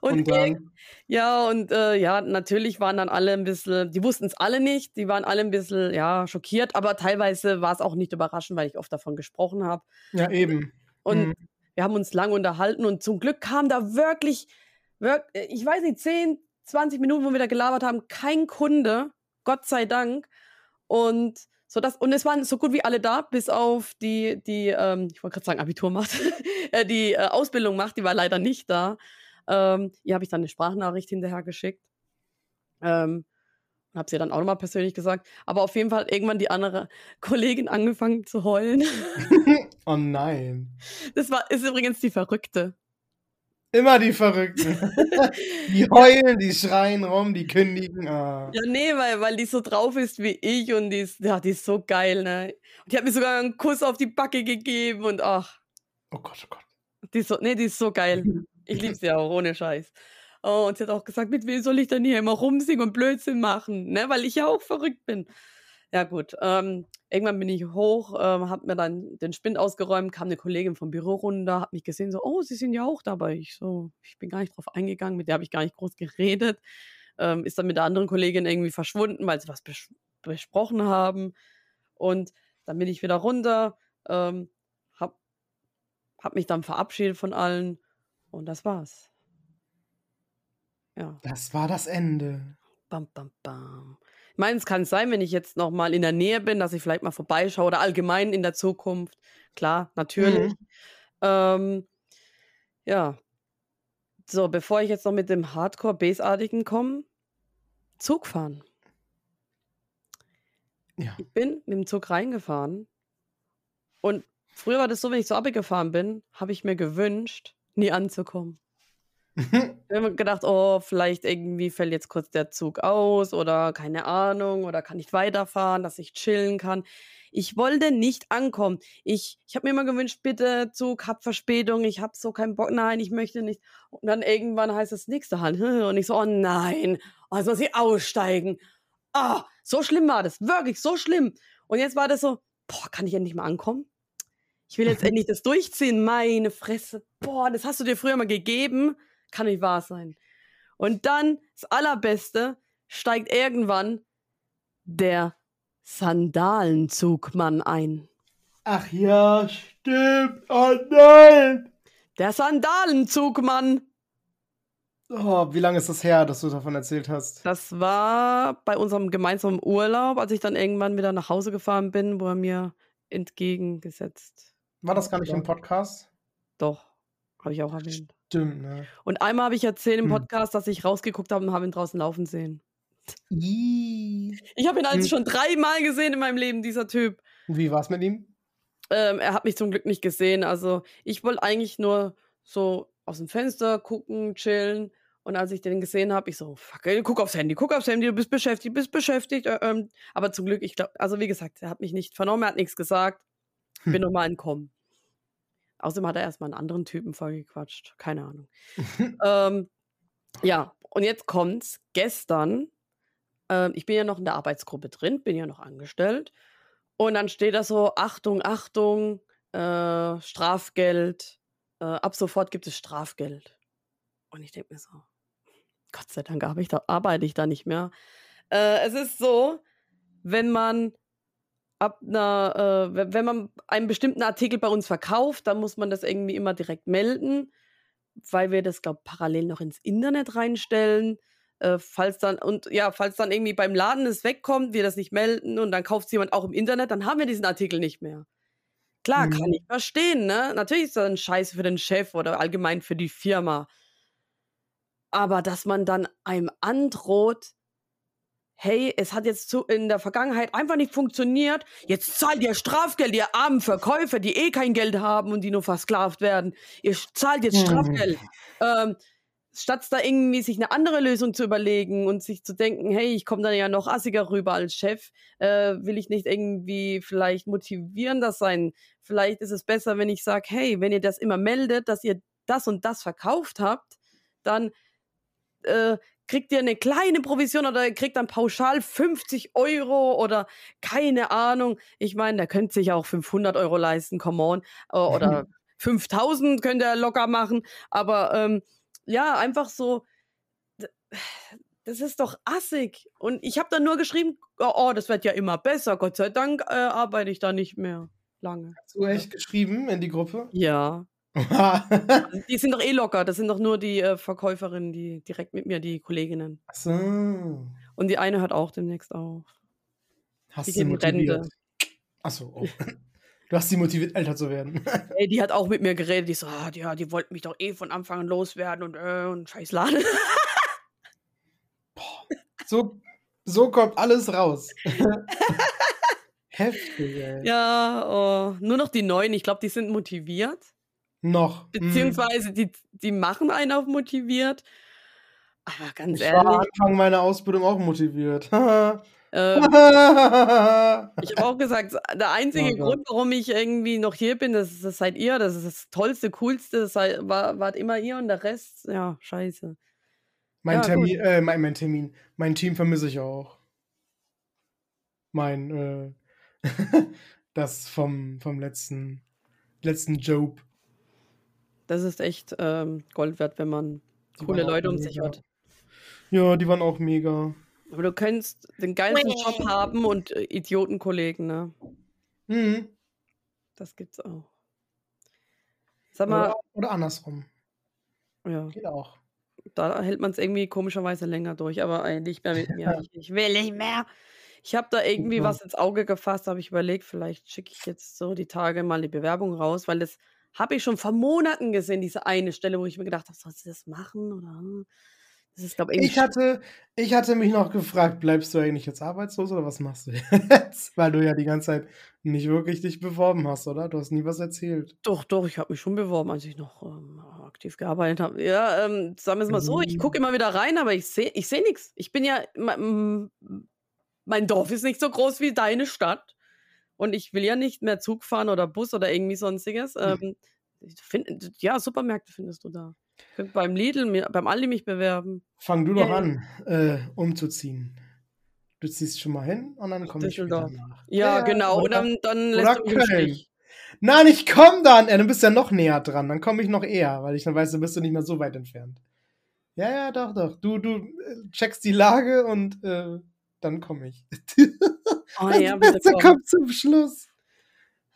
und, Und dann, ja, und äh, ja, natürlich waren dann alle ein bisschen, die wussten es alle nicht, die waren alle ein bisschen, ja, schockiert, aber teilweise war es auch nicht überraschend, weil ich oft davon gesprochen habe. ja eben. Und Mhm. Wir haben uns lang unterhalten und zum Glück kam da wirklich, wirk äh, ich weiß nicht, 10, 20 Minuten, wo wir da gelabert haben, kein Kunde, Gott sei Dank. Und so das, und es waren so gut wie alle da, bis auf die, die, ähm, ich wollte gerade sagen, Abitur macht, *laughs* äh, die äh, Ausbildung macht, die war leider nicht da. Ähm, ihr habe ich dann eine Sprachnachricht hinterher geschickt. Ähm, und habe sie dann auch nochmal persönlich gesagt. Aber auf jeden Fall hat irgendwann die andere Kollegin angefangen zu heulen. *laughs* *laughs* oh nein. Das war, ist übrigens die Verrückte. Immer die Verrückten. *laughs* die heulen, die schreien rum, die kündigen. Ah. Ja, nee, weil, weil die so drauf ist wie ich und die ist, ja, die ist so geil, ne? Und die hat mir sogar einen Kuss auf die Backe gegeben und ach, Oh Gott, oh Gott. die ist so, nee, die ist so geil. Ich liebe sie auch, ohne Scheiß. Oh, und sie hat auch gesagt, mit wem soll ich denn hier immer rumsingen und Blödsinn machen, ne? Weil ich ja auch verrückt bin. Ja, gut. Ähm, irgendwann bin ich hoch, ähm, hab mir dann den Spind ausgeräumt, kam eine Kollegin vom Büro runter, hat mich gesehen, so, oh, Sie sind ja auch dabei. Ich so, ich bin gar nicht drauf eingegangen, mit der habe ich gar nicht groß geredet. Ähm, ist dann mit der anderen Kollegin irgendwie verschwunden, weil sie was bes besprochen haben. Und dann bin ich wieder runter, ähm, hab, hab mich dann verabschiedet von allen und das war's. Ja. Das war das Ende. Bam, bam, bam. Ich meine, es kann sein, wenn ich jetzt noch mal in der Nähe bin, dass ich vielleicht mal vorbeischaue oder allgemein in der Zukunft. Klar, natürlich. Mhm. Ähm, ja. So, bevor ich jetzt noch mit dem Hardcore-Bassartigen komme, Zug fahren. Ja. Ich bin mit dem Zug reingefahren und früher war das so, wenn ich zur Arbeit gefahren bin, habe ich mir gewünscht, nie anzukommen. Ich habe immer *laughs* gedacht, oh, vielleicht irgendwie fällt jetzt kurz der Zug aus oder keine Ahnung oder kann nicht weiterfahren, dass ich chillen kann. Ich wollte nicht ankommen. Ich, ich habe mir immer gewünscht, bitte Zug, hab Verspätung, ich habe so keinen Bock, nein, ich möchte nicht. Und dann irgendwann heißt das nächste Halt. *laughs* Und ich so, oh nein, oh, jetzt muss ich aussteigen. Ah, so schlimm war das, wirklich so schlimm. Und jetzt war das so, boah, kann ich endlich mal ankommen? Ich will jetzt *laughs* endlich das durchziehen, meine Fresse. Boah, das hast du dir früher mal gegeben. Kann nicht wahr sein. Und dann, das Allerbeste, steigt irgendwann der Sandalenzugmann ein. Ach ja, stimmt. Oh nein. Der Sandalenzugmann. Oh, wie lange ist das her, dass du davon erzählt hast? Das war bei unserem gemeinsamen Urlaub, als ich dann irgendwann wieder nach Hause gefahren bin, wo er mir entgegengesetzt. War das gar nicht im Podcast? Doch, habe ich auch erwähnt. Stimmt, ne? Und einmal habe ich erzählt im Hm. Podcast, dass ich rausgeguckt habe und habe ihn draußen laufen sehen. Ih. Ich habe ihn also Hm. schon dreimal gesehen in meinem Leben, dieser Typ. Wie war's mit ihm? Ähm, er hat mich zum Glück nicht gesehen. Also ich wollte eigentlich nur so aus dem Fenster gucken, chillen Und als ich den gesehen habe, ich so, fuck, ey, guck aufs Handy, guck aufs Handy, du bist beschäftigt, bist beschäftigt. Äh, ähm. Aber zum Glück, ich glaube, also wie gesagt, er hat mich nicht vernommen, er hat nichts gesagt. Ich bin Hm. nochmal entkommen. Außerdem hat er erstmal einen anderen Typen vollgequatscht. Keine Ahnung. *laughs* ähm, ja, und jetzt kommt's. Gestern, ähm, ich bin ja noch in der Arbeitsgruppe drin, bin ja noch angestellt. Und dann steht da so: Achtung, Achtung, äh, Strafgeld. Äh, ab sofort gibt es Strafgeld. Und ich denke mir so, Gott sei Dank arbeite ich da, arbeite ich da nicht mehr. Äh, es ist so, wenn man ab einer, äh, wenn- man einen bestimmten Artikel bei uns verkauft, dann muss man das irgendwie immer direkt melden, weil wir das, glaube parallel noch ins Internet reinstellen. Äh, falls dann, und ja, falls dann irgendwie beim Laden es wegkommt, wir das nicht melden und dann kauft es jemand auch im Internet, dann haben wir diesen Artikel nicht mehr. Klar, kann Mhm. ich verstehen, ne? Natürlich ist das ein Scheiß für den Chef oder allgemein für die Firma. Aber dass man dann einem androht, hey, es hat jetzt zu, in der Vergangenheit einfach nicht funktioniert, jetzt zahlt ihr Strafgeld, ihr armen Verkäufer, die eh kein Geld haben und die nur versklavt werden. Ihr zahlt jetzt Hm. Strafgeld. Ähm, statt da irgendwie sich eine andere Lösung zu überlegen und sich zu denken, hey, ich komme dann ja noch assiger rüber als Chef, äh, will ich nicht irgendwie vielleicht motivierender sein. Vielleicht ist es besser, wenn ich sage, hey, wenn ihr das immer meldet, dass ihr das und das verkauft habt, dann äh, kriegt ihr eine kleine Provision oder ihr kriegt dann pauschal 50 Euro oder keine Ahnung. Ich meine, der könnte sich auch 500 Euro leisten, come on. Äh, *laughs* Oder 5000 könnte er locker machen. Aber ähm, ja, einfach so, das ist doch assig. Und ich habe dann nur geschrieben, oh, oh, das wird ja immer besser. Gott sei Dank äh, arbeite ich da nicht mehr lange. Hast du echt geschrieben in die Gruppe? Ja, die sind doch eh locker. Das sind doch nur die äh, Verkäuferinnen, die direkt mit mir, die Kolleginnen. so. Und die eine hört auch demnächst auf. Hast Die sie motiviert? Rente. Achso, oh. *laughs* Du hast sie motiviert, älter zu werden. *laughs* Ey, die hat auch mit mir geredet. Die so, ah, die, ja, die wollten mich doch eh von Anfang an loswerden und, äh, und scheiß Laden. So, so kommt alles raus. *laughs* Heftig, ey. ja, oh, nur noch die Neuen. Ich glaube, die sind motiviert. Noch. Mm. Beziehungsweise die, die machen einen auch motiviert. Aber ganz Ich war am ehrlich, Anfang meiner Ausbildung auch motiviert. ähm, *laughs* ich habe auch gesagt, der einzige Oh. Grund, warum ich irgendwie noch hier bin, das, das seid ihr. Das ist das Tollste, Coolste. Das sei, war, wart immer ihr und der Rest, ja, scheiße. mein Ja, Termin, äh, mein, mein Termin, mein Team vermisse ich auch. Mein, äh, *laughs* das vom, vom letzten, letzten Job. Das ist echt ähm, Gold wert, wenn man Die coole Leute um sich hat. Ja, die waren auch mega. Aber du könntest den geilsten Job haben und äh, Idiotenkollegen, ne? Mhm. Das gibt's auch. Sag mal, Oder, oder andersrum. ja, Geht auch. da hält man es irgendwie komischerweise länger durch, aber nicht mehr mit mir. Ich, ich will nicht mehr. Ich habe da irgendwie Super. was ins Auge gefasst, habe ich überlegt, vielleicht schicke ich jetzt so die Tage mal die Bewerbung raus, weil das habe ich schon vor Monaten gesehen, diese eine Stelle, wo ich mir gedacht habe, sollst du das machen? Oder hm? das ist, glaube ich, Ich hatte, ich hatte mich noch gefragt, bleibst du eigentlich jetzt arbeitslos oder was machst du *laughs* jetzt? Weil du ja die ganze Zeit nicht wirklich dich beworben hast, oder? Du hast nie was erzählt. Doch, doch, ich habe mich schon beworben, als ich noch ähm, aktiv gearbeitet habe. Ja, ähm, sagen wir es mal so, ich Mhm. gucke immer wieder rein, aber ich sehe ich seh nichts. Ich bin ja, mein Dorf ist nicht so groß wie deine Stadt. Und ich will ja nicht mehr Zug fahren oder Bus oder irgendwie sonstiges. Ähm, ich find, ja, Supermärkte findest du da. Könnt beim Lidl, beim Aldi mich bewerben. Fang du doch Ja. an, äh, umzuziehen. Du ziehst schon mal hin und dann komme ich wieder nach. Ja, genau. Und dann, dann lässt du mich. Stich. Nein, ich komm dann. Ja, du bist ja noch näher dran. Dann komme ich noch eher, weil ich dann weiß, du bist du nicht mehr so weit entfernt. Ja, ja, doch, doch. Du, du äh, checkst die Lage und äh, dann komme ich. *laughs* Oh, das ja, Beste komm. kommt zum Schluss.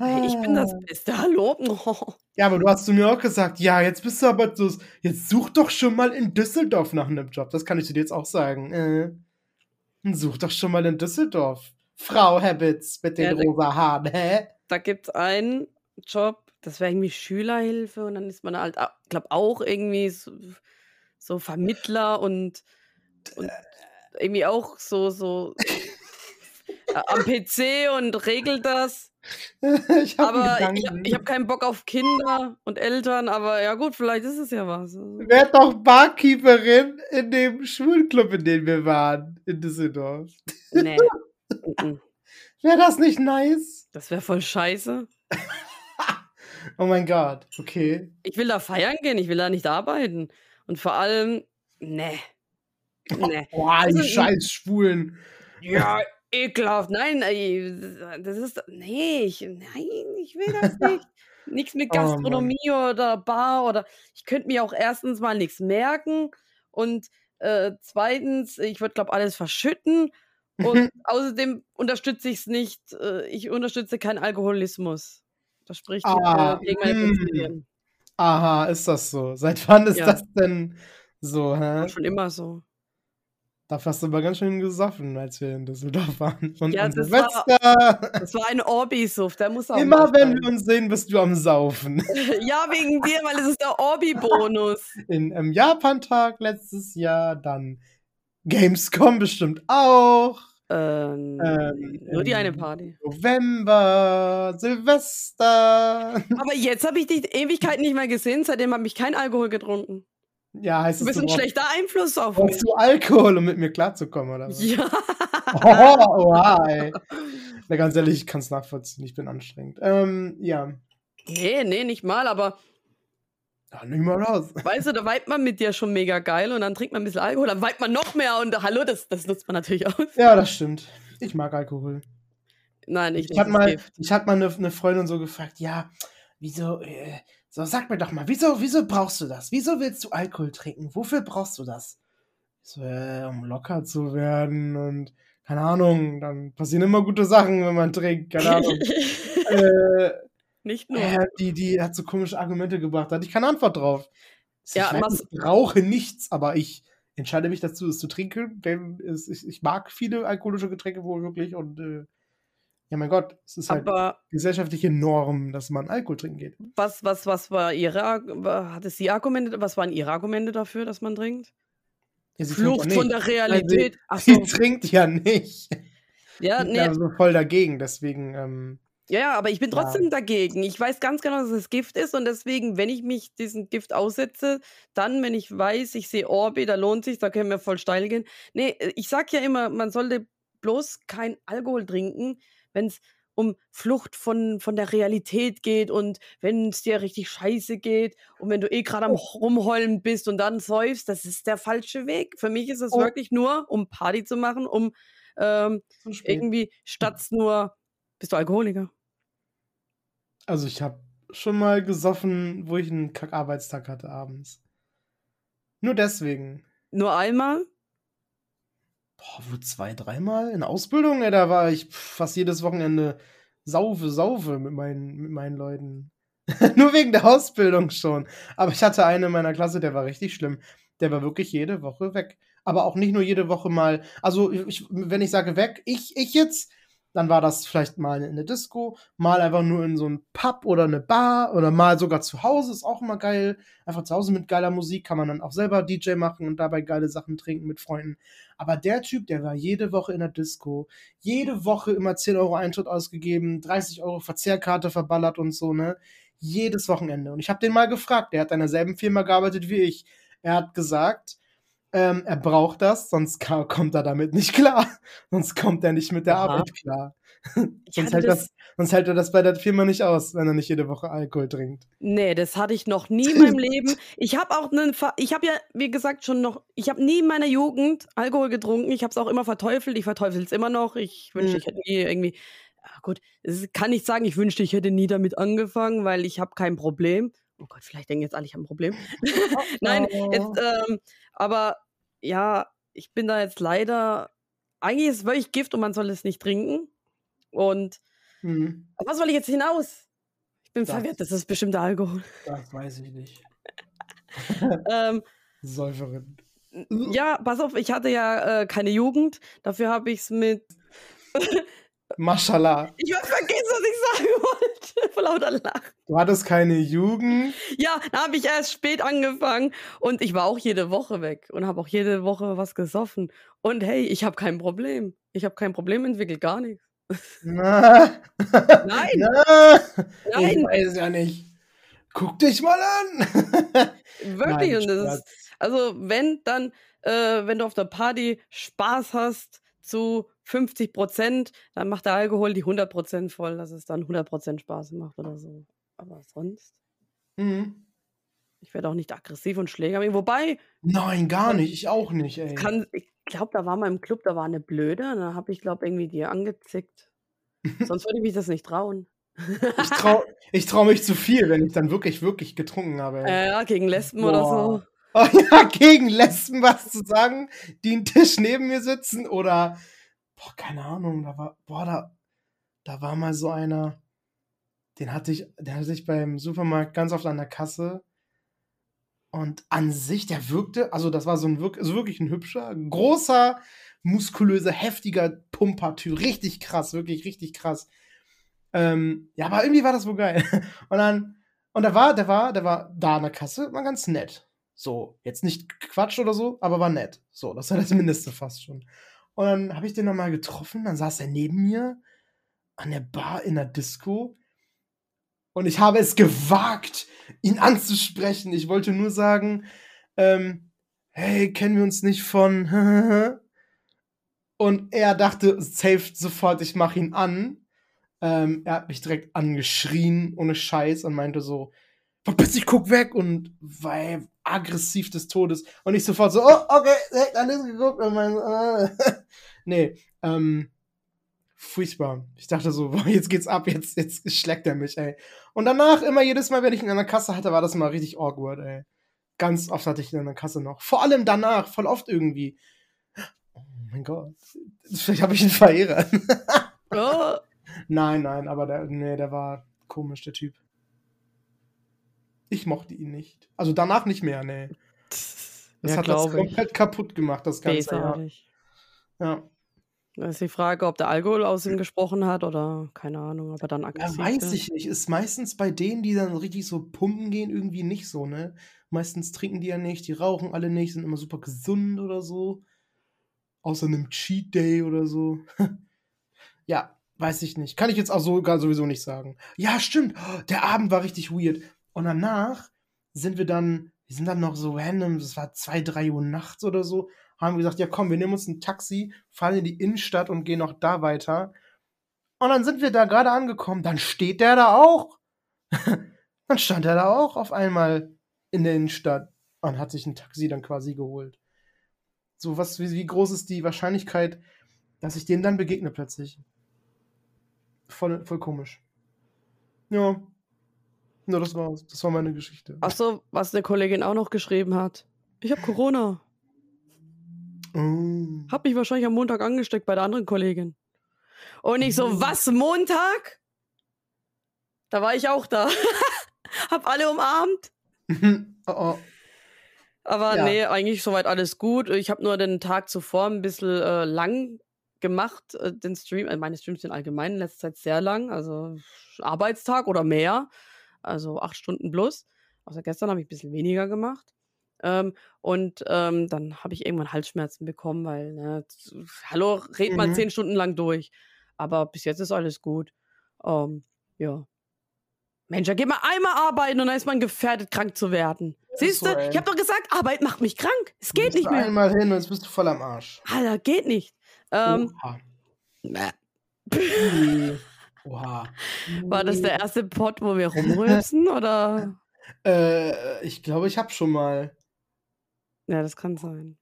Ich bin das Ah. Beste. Hallo? Oh. *laughs* Ja, aber du hast zu mir auch gesagt, ja, jetzt bist du aber so, jetzt such doch schon mal in Düsseldorf nach einem Job. Das kann ich dir jetzt auch sagen. Äh, such doch schon mal in Düsseldorf. Frau Habits mit den Ja, rosa Haaren, hä? da gibt es einen Job, das wäre irgendwie Schülerhilfe und dann ist man halt, ich glaube auch irgendwie so, so Vermittler und, und irgendwie auch so, so *laughs* am PC und regel das. *laughs* ich Aber ich, ich habe keinen Bock auf Kinder und Eltern, aber ja gut, vielleicht ist es ja was. Werd doch Barkeeperin in dem Schwulclub, in dem wir waren, in Düsseldorf. Nee. *laughs* Wäre das nicht nice? Das wäre voll scheiße. *laughs* Oh mein Gott, okay. Ich will da feiern gehen, ich will da nicht arbeiten. Und vor allem, nee. Nee. Boah, die Also, scheiß Schwulen. Ja, ekelhaft. Nein, ey, das ist. Nee, ich, nein, ich will das *laughs* nicht. Nichts mit Oh. Gastronomie oder Bar oder. Ich könnte mir auch erstens mal nichts merken und äh, zweitens, ich würde, glaube alles verschütten. Und *laughs* außerdem unterstütze ich es nicht. Äh, ich unterstütze keinen Alkoholismus. Das spricht Ah, gegen meine hm. Prinzipien. Aha, ist das so? Seit wann ist Ja. das denn so, hä? Schon immer so. Dafür hast du aber ganz schön gesoffen, als wir in Düsseldorf waren. Und Ja, das war- Silvester. Das war ein Orbi-Suff, der muss auch Immer wenn sein. wir uns sehen, bist du am Saufen. *laughs* Ja, wegen dir, weil es ist der Orbi-Bonus. In, Im Japan-Tag letztes Jahr, dann Gamescom bestimmt auch. Ähm, Ähm, nur die eine ähm, Party. November, Silvester. Aber jetzt habe ich dich Ewigkeiten nicht mehr gesehen, seitdem habe ich kein Alkohol getrunken. Ja, heißt Du bist du ein schlechter Einfluss auf mich. brauchst du Alkohol, um mit mir klarzukommen, oder was? Ja. Oh, oha, ey. Na, ganz ehrlich, ich kann es nachvollziehen, ich bin anstrengend. Ähm, ja. Nee, nee, nicht mal, aber Ja, nicht mal raus. weißt du, da weibt man mit dir schon mega geil und dann trinkt man ein bisschen Alkohol, dann weibt man noch mehr und hallo, das, das nutzt man natürlich aus. Ja, das stimmt. Ich mag Alkohol. Nein, ich Ich nicht. mal, ich hatte mal eine, eine Freundin so gefragt, ja, wieso, äh, so sag mir doch mal, wieso, wieso brauchst du das? Wieso willst du Alkohol trinken? Wofür brauchst du das? So, äh, um locker zu werden und keine Ahnung, dann passieren immer gute Sachen, wenn man trinkt, keine Ahnung. *laughs* äh, nicht nur. äh, die, die hat so komische Argumente gebracht, da hatte ich keine Antwort drauf. Ich, so, Ja, ich, machst- ich rauche nichts, aber ich entscheide mich dazu, es zu trinken, denn es, ich, ich mag viele alkoholische Getränke wohl wirklich und äh, ja, mein Gott, es ist halt Aber gesellschaftliche Norm, dass man Alkohol trinken geht. was, was, was war ihre, wa- hatte sie Argumente, was waren ihre Argumente dafür, dass man trinkt? Ja, Flucht ja von der Realität. Ach Sie so, trinkt ja nicht. ja, Ich bin nee, da so voll dagegen, deswegen, ähm, Ja, ja, aber ich bin Ja. trotzdem dagegen. Ich weiß ganz genau, dass es Gift ist und deswegen, wenn ich mich diesem Gift aussetze, dann, wenn ich weiß, ich sehe Orbi, da lohnt sich, da können wir voll steil gehen. Nee, äh, ich sag ja immer, man sollte bloß kein Alkohol trinken, wenn es um Flucht von, von der Realität geht und wenn es dir richtig scheiße geht und wenn du eh gerade am Rumheulen bist und dann säufst, das ist der falsche Weg. Für mich ist es Oh. wirklich nur, um Party zu machen, um ähm, irgendwie statt nur, bist du Alkoholiker? Also ich habe schon mal gesoffen, wo ich einen Kackarbeitstag hatte abends. Nur deswegen. Nur einmal? Boah, wo zwei, dreimal in Ausbildung? Ey, da war ich fast jedes Wochenende saufe, saufe mit meinen, mit meinen Leuten. *laughs* Nur wegen der Ausbildung schon. Aber ich hatte einen in meiner Klasse, der war richtig schlimm. Der war wirklich jede Woche weg. Aber auch nicht nur jede Woche mal. Also, ich, wenn ich sage weg, ich, ich jetzt, dann war das vielleicht mal in eine Disco, mal einfach nur in so ein Pub oder eine Bar oder mal sogar zu Hause, ist auch immer geil. Einfach zu Hause mit geiler Musik kann man dann auch selber DJ machen und dabei geile Sachen trinken mit Freunden. Aber der Typ, der war jede Woche in der Disco, jede Woche immer 10 Euro Eintritt ausgegeben, 30 Euro Verzehrkarte verballert und so, ne? Jedes Wochenende. Und ich habe den mal gefragt, der hat in derselben Firma gearbeitet wie ich. Er hat gesagt, ähm, er braucht das, sonst kommt er damit nicht klar. *laughs* sonst kommt er nicht mit der Aha. Arbeit klar. *laughs* Sonst, hält das, das, sonst hält er das bei der Firma nicht aus, wenn er nicht jede Woche Alkohol trinkt. nee, das hatte ich noch nie in *laughs* meinem Leben. Ich habe auch einen, ich habe ja, wie gesagt, schon noch, ich habe nie in meiner Jugend Alkohol getrunken. Ich habe es auch immer verteufelt. Ich verteufel es immer noch. Ich wünschte, Mhm. ich hätte nie irgendwie, ah, gut, es kann nicht sagen, ich wünschte, ich hätte nie damit angefangen, weil ich habe kein Problem. Oh Gott, vielleicht denken jetzt alle, ich habe ein Problem. *laughs* Nein, jetzt, ähm, aber ja, ich bin da jetzt leider, eigentlich ist es wirklich Gift und man soll es nicht trinken. Und Hm, was soll ich jetzt hinaus? Ich bin Das- verwirrt, das ist bestimmt der Alkohol. das weiß ich nicht. *laughs* ähm, Säuferin. ja, pass auf, ich hatte ja äh, keine Jugend. Dafür habe ich es mit, Mashallah. Ich hab vergessen, was ich sagen wollte. *laughs* Vor lauter Lachen. Du hattest keine Jugend. Ja, da habe ich erst spät angefangen und ich war auch jede Woche weg und habe auch jede Woche was gesoffen. Und hey, ich habe kein Problem. Ich habe kein Problem entwickelt, gar nichts. Na, *laughs* Nein, na, ich nein, weiß ja nicht. Guck dich mal an. *laughs* wirklich. Nein, Und das ist, also wenn dann, äh, wenn du auf der Party Spaß hast zu 50 Prozent, dann macht der Alkohol die 100 Prozent voll, dass es dann 100 Prozent Spaß macht oder so. Aber sonst, Mhm. ich werde auch nicht aggressiv und schläger. Wobei, Nein, gar nicht. Ich auch nicht, ey. kann, ich glaube, da war mal im Club, da war eine Blöde, da habe ich, glaube irgendwie die angezickt. *laughs* Sonst würde ich mich das nicht trauen. Ich trau, ich trau mich zu viel, wenn ich dann wirklich, wirklich getrunken habe. ey. Äh, *laughs* ja, gegen Lesben oder so. Oh *laughs* ja, gegen Lesben was zu sagen, die einen Tisch neben mir sitzen oder, boah, keine Ahnung, da war, boah, da, da war mal so einer, den hatte ich, der hatte ich beim Supermarkt ganz oft an der Kasse und an sich, der wirkte, also das war so ein, also wirklich ein hübscher, großer, muskulöser, heftiger Pumpertyp, richtig krass, wirklich richtig krass. Ähm, ja, aber irgendwie war das wohl geil. *laughs* Und dann, und der war, der war, der war da an der Kasse, war ganz nett. So, jetzt nicht Quatsch oder so, aber war nett. So, das war das Mindeste fast schon. Und dann habe ich den nochmal getroffen, dann saß er neben mir an der Bar in der Disco. Und ich habe es gewagt, ihn anzusprechen. Ich wollte nur sagen, ähm, hey, kennen wir uns nicht von *laughs* Und er dachte safe sofort, ich mache ihn an. Ähm, er hat mich direkt angeschrien, ohne Scheiß, und meinte so, verpiss dich, guck weg, und ey, aggressiv des Todes. Und ich sofort so, oh, okay, direkt alles geguckt, und mein, äh. *laughs* nee, ähm, furchtbar. Ich dachte so, *laughs* boah, jetzt geht's ab, jetzt, jetzt schlägt er mich, ey. Und danach, immer jedes Mal, wenn ich ihn an der Kasse hatte, war das mal richtig awkward, ey. Ganz oft hatte ich ihn an der Kasse noch. Vor allem danach, voll oft irgendwie. Oh mein Gott. Vielleicht habe ich einen Verehrer. *laughs* Oh, nein, nein, aber der, nee, der war komisch, der Typ. Ich mochte ihn nicht. Also danach nicht mehr, nee. *laughs* Das ja, hat das ich. komplett kaputt gemacht, das Ganze. Ja. Ja. Da ist die Frage, ob der Alkohol aus ihm gesprochen hat oder keine Ahnung, ob er dann ja, aggressiv weiß wird. ich nicht. Ist meistens bei denen, die dann richtig so pumpen gehen, irgendwie nicht so, ne? Meistens trinken die ja nicht, die rauchen alle nicht, sind immer super gesund oder so. Außer einem Cheat Day oder so. *laughs* ja, weiß ich nicht. Kann ich jetzt auch so gar sowieso nicht sagen. Ja, stimmt. Oh, Der Abend war richtig weird. Und danach sind wir dann, wir sind dann noch so random, es war zwei, drei Uhr nachts oder so, haben wir gesagt, ja komm, wir nehmen uns ein Taxi, fahren in die Innenstadt und gehen noch da weiter. Und dann sind wir da gerade angekommen, dann steht der da auch. *laughs* dann stand er da auch auf einmal in der Innenstadt und hat sich ein Taxi dann quasi geholt. So, was, wie, wie groß ist die Wahrscheinlichkeit, dass ich dem dann begegne plötzlich? Voll, voll komisch. Ja. Ja, das war's. Das war meine Geschichte. Achso, was eine Kollegin auch noch geschrieben hat. Ich habe Corona. Oh. Hab mich wahrscheinlich am Montag angesteckt bei der anderen Kollegin. Und ich so, Mhm. was, Montag? Da war ich auch da. *laughs* hab alle umarmt. *laughs* oh, oh. Aber Ja. nee, eigentlich soweit alles gut. Ich habe nur den Tag zuvor ein bisschen äh, lang gemacht, äh, den Stream. Äh, meine Streams sind allgemein in letzter Zeit sehr lang, also Arbeitstag oder mehr. Also acht Stunden plus. Außer gestern habe ich ein bisschen weniger gemacht. Ähm, und ähm, dann habe ich irgendwann Halsschmerzen bekommen, weil, ne, hallo, red mal Mhm. zehn Stunden lang durch. Aber bis jetzt ist alles gut. Ähm, ja. Mensch, da geht man einmal arbeiten und dann ist man gefährdet, krank zu werden. Siehst du? ich habe doch gesagt, Arbeit macht mich krank. Es geht nicht mehr. Einmal hin und jetzt bist du voll am Arsch. Alter, geht nicht. Ähm, Oha. Oha. war das der erste Pod, wo wir *laughs* rumrülpsen? oder? Äh, ich glaube, ich habe schon mal. Ja, das kann sein.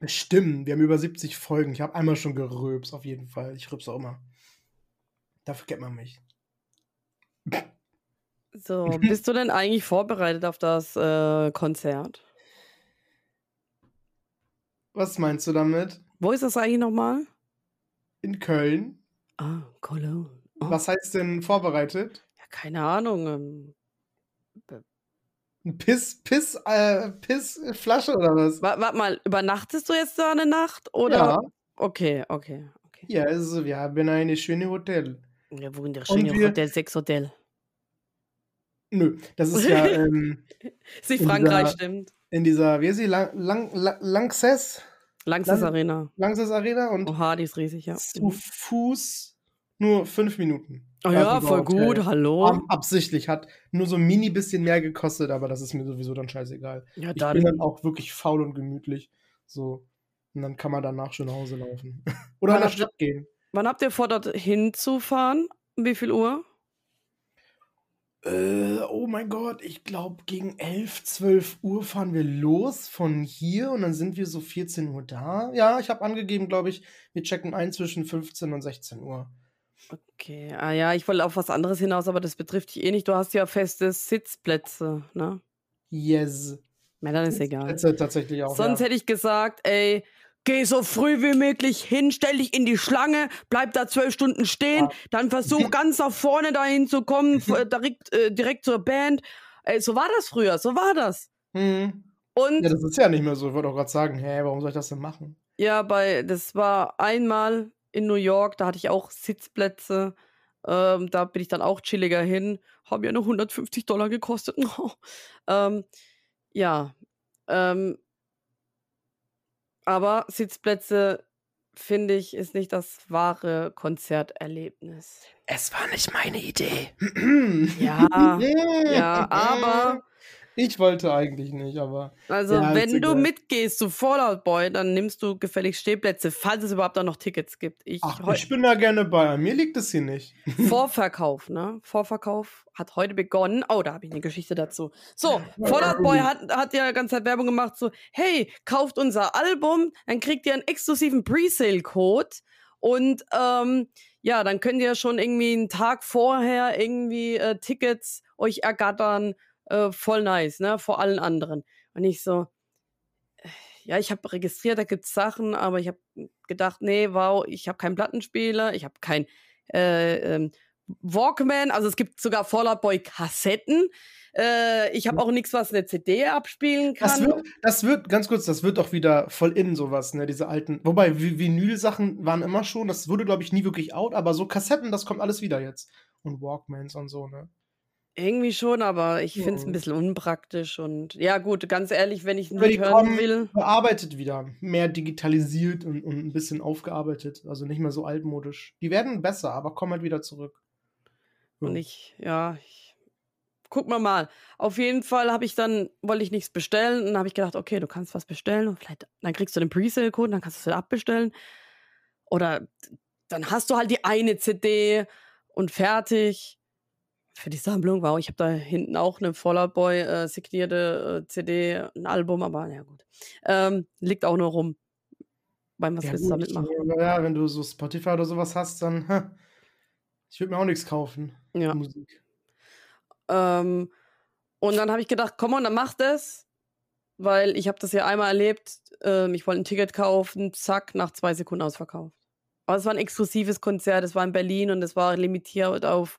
Bestimmt. Wir haben über 70 Folgen. Ich habe einmal schon gerülpst, auf jeden Fall. Ich rülpse auch immer. Dafür kennt man mich. So, *laughs* bist du denn eigentlich vorbereitet auf das äh, Konzert? Was meinst du damit? Wo ist das eigentlich nochmal? In Köln? Ah, Cologne. Oh, Was heißt denn vorbereitet? ja, keine Ahnung. Ähm, Ein Piss, Piss, äh, Pissflasche oder was? Warte mal, übernachtest du jetzt da eine Nacht? Oder? Ja. Okay, okay, okay. Ja, also wir haben eine schöne Hotel. Ja, wo in der Und schöne wir Hotel, Sex Hotel. nö, das ist ja, *laughs* ähm, Ist nicht in Frankreich, dieser stimmt. in dieser wie heißt sie? Lang Lang La Lanxess Langstes Lang Arena. Lanxess Arena und Oha, die ist riesig, ja. zu. Fuß nur 5 Minuten. Oh ja, voll gut, hallo. Ab absichtlich, hat nur so 'n mini bisschen mehr gekostet, aber das ist mir sowieso dann scheißegal. Ja, Ich bin dann dann auch wirklich faul und gemütlich, so. Und dann kann man danach schön nach Hause laufen. *laughs* Oder Wann ihr Stadt gehen. wann habt ihr vor, dorthin zu fahren? Um wie viel Uhr? Äh, oh mein Gott, ich glaube, gegen 11, 12 Uhr fahren wir los von hier und dann sind wir so 14 Uhr da. Ja, ich habe angegeben, glaube ich, wir checken ein zwischen 15 und 16 Uhr. Okay, ah ja, ich wollte auf was anderes hinaus, aber das betrifft dich eh nicht. Du hast ja feste Sitzplätze, ne? Yes. Ja, dann ist egal. Sitzplätze tatsächlich auch, Sonst ja. hätte ich gesagt, ey, geh so früh wie möglich hin, stell dich in die Schlange, bleib da zwölf Stunden stehen, dann versuch ganz nach vorne dahin zu kommen, *laughs* direkt, äh, direkt zur Band. Ey, so war das früher, so war das. Mhm. Und Ja, das ist ja nicht mehr so. Ich wollte auch gerade sagen, hä, warum soll ich das denn machen? Ja, bei, das war einmal in New York, da hatte ich auch Sitzplätze. Ähm, da bin ich dann auch chilliger hin. Haben ja nur 150 Dollar gekostet. *laughs* ähm, ja. Ähm, aber Sitzplätze, finde ich, ist nicht das wahre Konzerterlebnis. Es war nicht meine Idee. Ja, *laughs* ja, aber Ich wollte eigentlich nicht, aber. Also, Ja, wenn du egal. mitgehst zu Fallout Boy, dann nimmst du gefälligst Stehplätze, falls es überhaupt da noch Tickets gibt. Ich, Ach, ich bin da gerne bei. Mir liegt es hier nicht. *laughs* Vorverkauf, ne? Vorverkauf hat heute begonnen. Oh, da habe ich eine Geschichte dazu. So, Fallout Boy hat, hat ja die ganze Zeit Werbung gemacht, so, hey, kauft unser Album, dann kriegt ihr einen exklusiven Presale-Code und ähm, ja, dann könnt ihr schon irgendwie einen Tag vorher irgendwie äh, Tickets euch ergattern. Äh, voll nice, ne? Vor allen anderen. Und ich so, ja, ich habe registriert, da gibt's Sachen, aber ich habe gedacht, nee, wow, ich habe keinen Plattenspieler, ich habe kein äh, ähm, Walkman, also es gibt sogar Fallout Boy Kassetten. Äh, ich habe auch nichts, was eine CD abspielen kann. Das wird, das wird, ganz kurz, das wird auch wieder voll in sowas, ne, diese alten. Wobei, Vi- Vinyl-Sachen waren immer schon, das wurde, glaube ich, nie wirklich out, aber so Kassetten, das kommt alles wieder jetzt. Und Walkmans und so, ne? Irgendwie schon, aber ich finde es ein Mhm. bisschen unpraktisch und ja gut, ganz ehrlich, wenn ich ein Lied hören kommen will. bearbeitet wieder. Mehr digitalisiert und, und ein bisschen aufgearbeitet. Also nicht mehr so altmodisch. Die werden besser, aber kommen halt wieder zurück. Und Ja. ich, ja, ich guck mal mal. Auf jeden Fall habe ich dann, wollte ich nichts bestellen und dann habe ich gedacht, okay, du kannst was bestellen und vielleicht, dann kriegst du den Presale-Code, dann kannst du es wieder abbestellen. Oder dann hast du halt die eine CD und fertig. Für die Sammlung, wow, ich habe da hinten auch eine Fallout Boy äh, signierte äh, CD, ein Album, aber ja gut. Ähm, liegt auch nur rum. Beim was Ja, willst du damit machen? ja, wenn du so Spotify oder sowas hast, dann. hä, Ich würde mir auch nichts kaufen. Ja. Musik. Ähm, und dann habe ich gedacht, komm on, dann mach das. Weil ich habe das ja einmal erlebt. Ähm, ich wollte ein Ticket kaufen, zack, nach zwei Sekunden ausverkauft. Aber es war ein exklusives Konzert, es war in Berlin und es war limitiert auf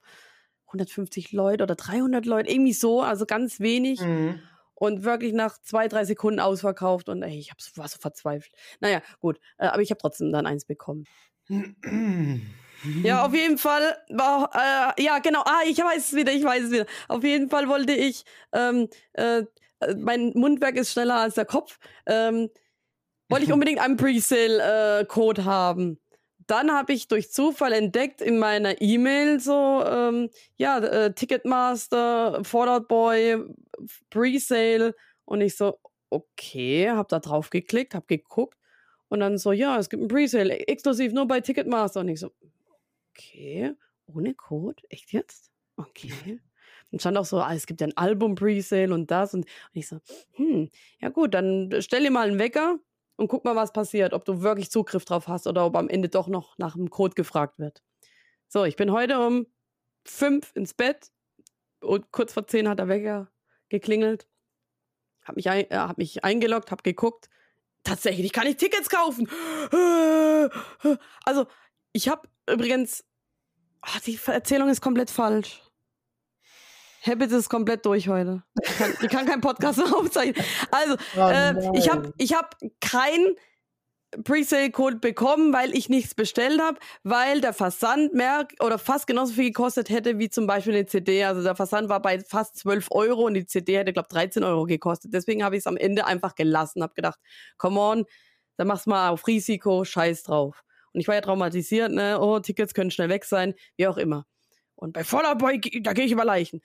150 Leute oder 300 Leute, irgendwie so, also ganz wenig. Mhm. Und wirklich nach zwei, drei Sekunden ausverkauft und ey, ich hab so, war so verzweifelt. Naja, gut, äh, aber ich habe trotzdem dann eins bekommen. Ja, auf jeden Fall war, äh, ja, genau, ah, ich weiß es wieder, ich weiß es wieder. Auf jeden Fall wollte ich, ähm, äh, äh, mein Mundwerk ist schneller als der Kopf, ähm, wollte ich *laughs* unbedingt einen Presale-Code haben. Dann habe ich durch Zufall entdeckt in meiner E-Mail so, ähm, ja, äh, Ticketmaster, Fallout Boy, Presale. Und ich so, okay, habe da drauf geklickt, habe geguckt. Und dann so, ja, es gibt ein Presale, exklusiv nur bei Ticketmaster. Und ich so, okay, ohne Code, echt jetzt? Okay. Und stand auch so, ah, es gibt ja ein Album Presale und das. Und, und ich so, hm, ja gut, dann stell dir mal einen Wecker und guck mal, was passiert, ob du wirklich Zugriff drauf hast oder ob am Ende doch noch nach dem Code gefragt wird. So, ich bin heute um fünf ins Bett und kurz vor zehn hat der Wecker geklingelt. Hab mich, ein, äh, hab mich eingeloggt, hab geguckt. Tatsächlich kann ich Tickets kaufen. Also, ich habe übrigens. ah, die Erzählung ist komplett falsch. Habit ist komplett durch heute. Ich kann, ich kann keinen Podcast mehr *laughs* aufzeichnen. Also, Oh äh, ich habe ich hab kein Presale-Code bekommen, weil ich nichts bestellt habe, weil der Versand mehr oder fast genauso viel gekostet hätte wie zum Beispiel eine CD. Also der Versand war bei fast 12 Euro und die CD hätte, glaube ich, 13 Euro gekostet. Deswegen habe ich es am Ende einfach gelassen, habe gedacht, come on, dann mach's mal auf Risiko, scheiß drauf. Und ich war ja traumatisiert, ne? Oh, Tickets können schnell weg sein, wie auch immer. Und bei Fallout Boy, da gehe ich über Leichen.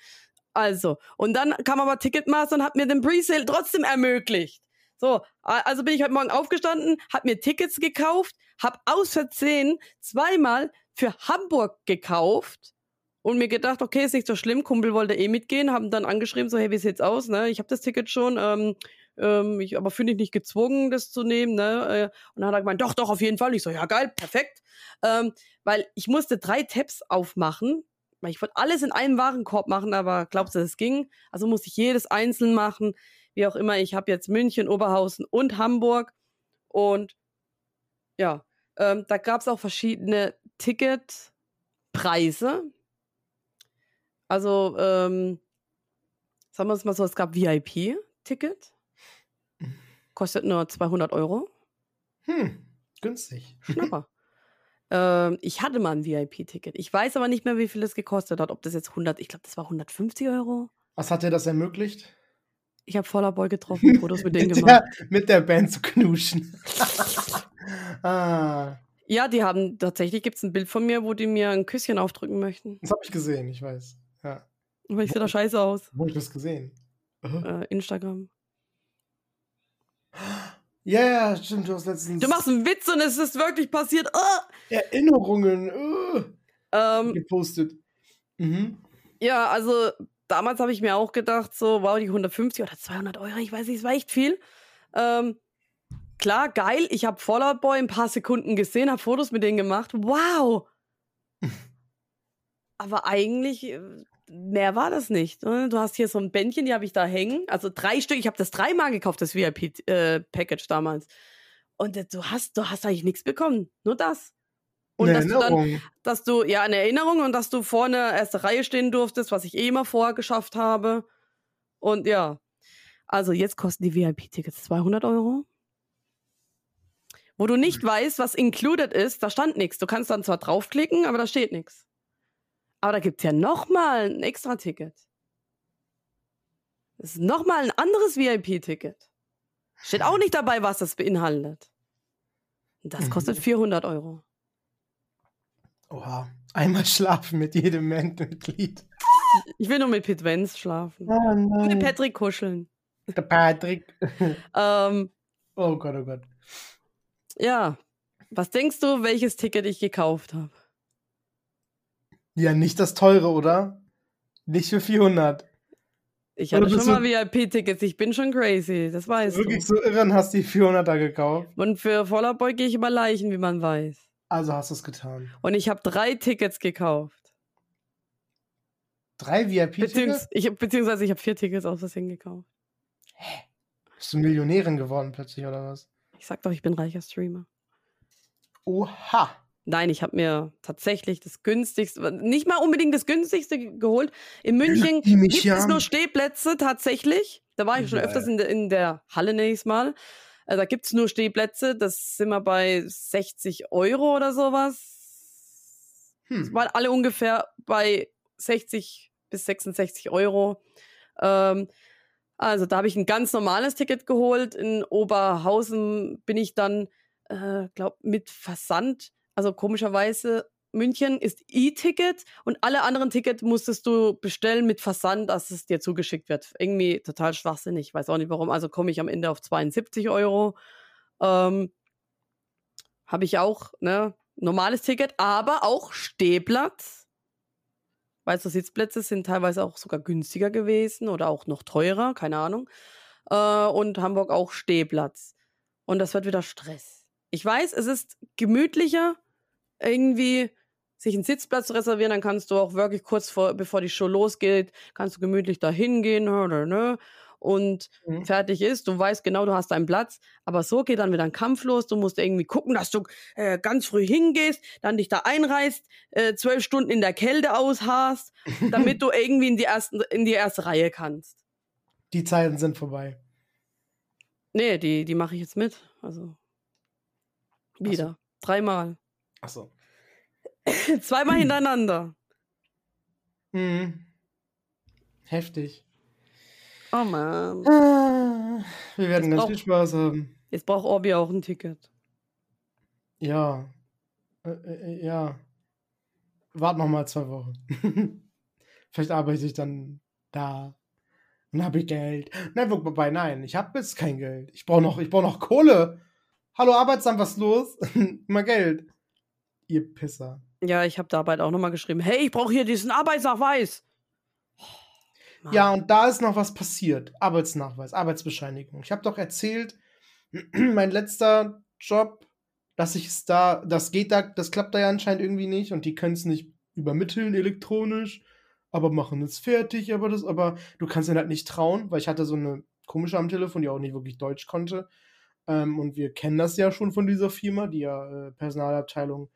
Also, und dann kam aber Ticketmaster und hat mir den Presale trotzdem ermöglicht. So, also bin ich heute Morgen aufgestanden, habe mir Tickets gekauft, habe aus Versehen zweimal für Hamburg gekauft und mir gedacht, okay, ist nicht so schlimm, Kumpel wollte eh mitgehen, haben dann angeschrieben, so, hey, wie sieht's aus, ne? Ich habe das Ticket schon, ähm, ähm, ich, aber finde ich nicht gezwungen, das zu nehmen, ne? Äh, und dann hat er gemeint, doch, doch, auf jeden Fall. Ich so, ja, geil, perfekt. Ähm, weil ich musste drei Tabs aufmachen, ich wollte alles in einem Warenkorb machen, aber glaubst du, es ging? Also musste ich jedes einzeln machen wie auch immer. Ich habe jetzt München, Oberhausen und Hamburg. Und ja, ähm, da gab es auch verschiedene Ticketpreise. Also, ähm, sagen wir es mal so, es gab VIP-Ticket. Kostet nur 200 Euro. Hm, günstig. Schnapper. *laughs* ähm, ich hatte mal ein VIP-Ticket. Ich weiß aber nicht mehr, wie viel es gekostet hat. Ob das jetzt 100, ich glaube, das war 150 Euro. Was hat dir das ermöglicht? Ich habe voller Boy getroffen, Fotos mit denen *laughs* mit, gemacht. der, mit der Band zu knuschen. *laughs* ah, Ja, die haben tatsächlich gibt es ein Bild von mir, wo die mir ein Küsschen aufdrücken möchten. das habe ich gesehen, ich weiß. Ja. Aber ich sehe da scheiße aus. Wo hab ich das gesehen? Aha. Äh, Instagram. *gasps* Ja, ja, stimmt, du hast letztens Du machst einen Witz und es ist wirklich passiert. Ah! Erinnerungen uh, Ähm, gepostet. Mhm. ja, also damals habe ich mir auch gedacht, so, wow, die 150 oder 200 Euro, ich weiß nicht, es war echt viel. Ähm, klar, geil, ich habe Fallout Boy ein paar Sekunden gesehen, habe Fotos mit denen gemacht. Wow! *laughs* Aber eigentlich, äh, mehr war das nicht. ne? Du hast hier so ein Bändchen, die habe ich da hängen. Also drei Stück, ich habe das dreimal gekauft, das VIP-Package damals. Und äh, du hast, du hast eigentlich nichts bekommen. Nur das. Und Eine dass du dann Erinnerung. dass du, ja, eine Erinnerung und dass du vorne erste Reihe stehen durftest, was ich eh immer vorher geschafft habe. Und ja, also jetzt kosten die VIP-Tickets 200 Euro. Wo du nicht weißt, was included ist, da stand nichts. Du kannst dann zwar draufklicken, aber da steht nichts. Aber da gibt es ja nochmal ein extra Ticket. Das ist nochmal ein anderes VIP-Ticket. Steht auch nicht dabei, was das beinhaltet. Und das kostet 400 Euro. Oha. Einmal schlafen mit jedem Bandmitglied. Ich will nur mit Pete Vance schlafen. Oh Und mit nein. Patrick kuscheln. Der Patrick. *laughs* Ähm, Oh Gott, oh Gott. ja. Was denkst du, welches Ticket ich gekauft habe? Ja, nicht das teure, oder? Nicht für 400. Ich hatte schon mal VIP-Tickets. Ich bin schon crazy. Das weißt Wirklich du. so irre und hast die 400er gekauft. Und für Voller Boy gehe ich über Leichen, wie man weiß. Also hast du es getan. Und ich habe drei Tickets gekauft. Drei VIP-Tickets? Beziehungs ich, beziehungsweise ich habe vier Tickets aus Versehen gekauft. Bist du Millionärin geworden plötzlich, oder was? Ich sag doch, ich bin reicher Streamer. Oha. Nein, ich habe mir tatsächlich das günstigste, nicht mal unbedingt das günstigste ge- geholt. In München gibt es nur Stehplätze tatsächlich. Da war ich schon öfters in der, in der Halle nächstes Mal. Äh, da gibt es nur Stehplätze. Das sind wir bei 60 Euro oder sowas. Hm. Waren alle ungefähr bei 60 bis 66 Euro. Ähm, also da habe ich ein ganz normales Ticket geholt. In Oberhausen bin ich dann, äh, glaube mit Versand. Also komischerweise München ist E-Ticket und alle anderen Tickets musstest du bestellen mit Versand, dass es dir zugeschickt wird. Irgendwie total schwachsinnig. Ich weiß auch nicht warum. Also komme ich am Ende auf 72 Euro. Ähm, Habe ich auch, ne? Normales Ticket, aber auch Stehplatz. Weißt du, Sitzplätze sind teilweise auch sogar günstiger gewesen oder auch noch teurer, keine Ahnung. Äh, und Hamburg auch Stehplatz. Und das wird wieder Stress. Ich weiß, es ist gemütlicher, irgendwie sich einen Sitzplatz reservieren, dann kannst du auch wirklich kurz vor, bevor die Show losgeht, kannst du gemütlich da hingehen ne, ne, ne, und Mhm. fertig ist. Du weißt genau, du hast deinen Platz, aber so geht dann wieder ein Kampf los. Du musst irgendwie gucken, dass du äh, ganz früh hingehst, dann dich da einreißt, äh, zwölf Stunden in der Kälte ausharrst, *laughs* damit du irgendwie in die, ersten, in die erste Reihe kannst. Die Zeiten sind vorbei. Nee, die, die mache ich jetzt mit. Also Wieder. Dreimal. Achso. *laughs* Zweimal hintereinander. Mhm. Heftig. Oh Mann. Ah, Wir werden Das ganz braucht- viel Spaß haben. Jetzt braucht Orbi auch ein Ticket. Ja. Äh, äh, ja. Wart noch mal zwei Wochen. *laughs* Vielleicht arbeite ich dann da. Dann habe ich Geld. Nein, wobei, nein, ich habe jetzt kein Geld. Ich brauche noch, ich brauche noch Kohle. Hallo Arbeitsamt, was los? *laughs* Mal Geld. Ihr Pisser. Ja, ich habe da bald auch nochmal geschrieben. Hey, ich brauche hier diesen Arbeitsnachweis. Oh. Ja, und da ist noch was passiert. Arbeitsnachweis, Arbeitsbescheinigung. Ich habe doch erzählt, *clears throat* mein letzter Job, dass ich es da, das geht da, das klappt da ja anscheinend irgendwie nicht und die können es nicht übermitteln elektronisch, aber machen es fertig, aber das, aber du kannst ihnen halt nicht trauen, weil ich hatte so eine komische am Telefon, die auch nicht wirklich Deutsch konnte. Ähm, und wir kennen das ja schon von dieser Firma, die ja äh, Personalabteilung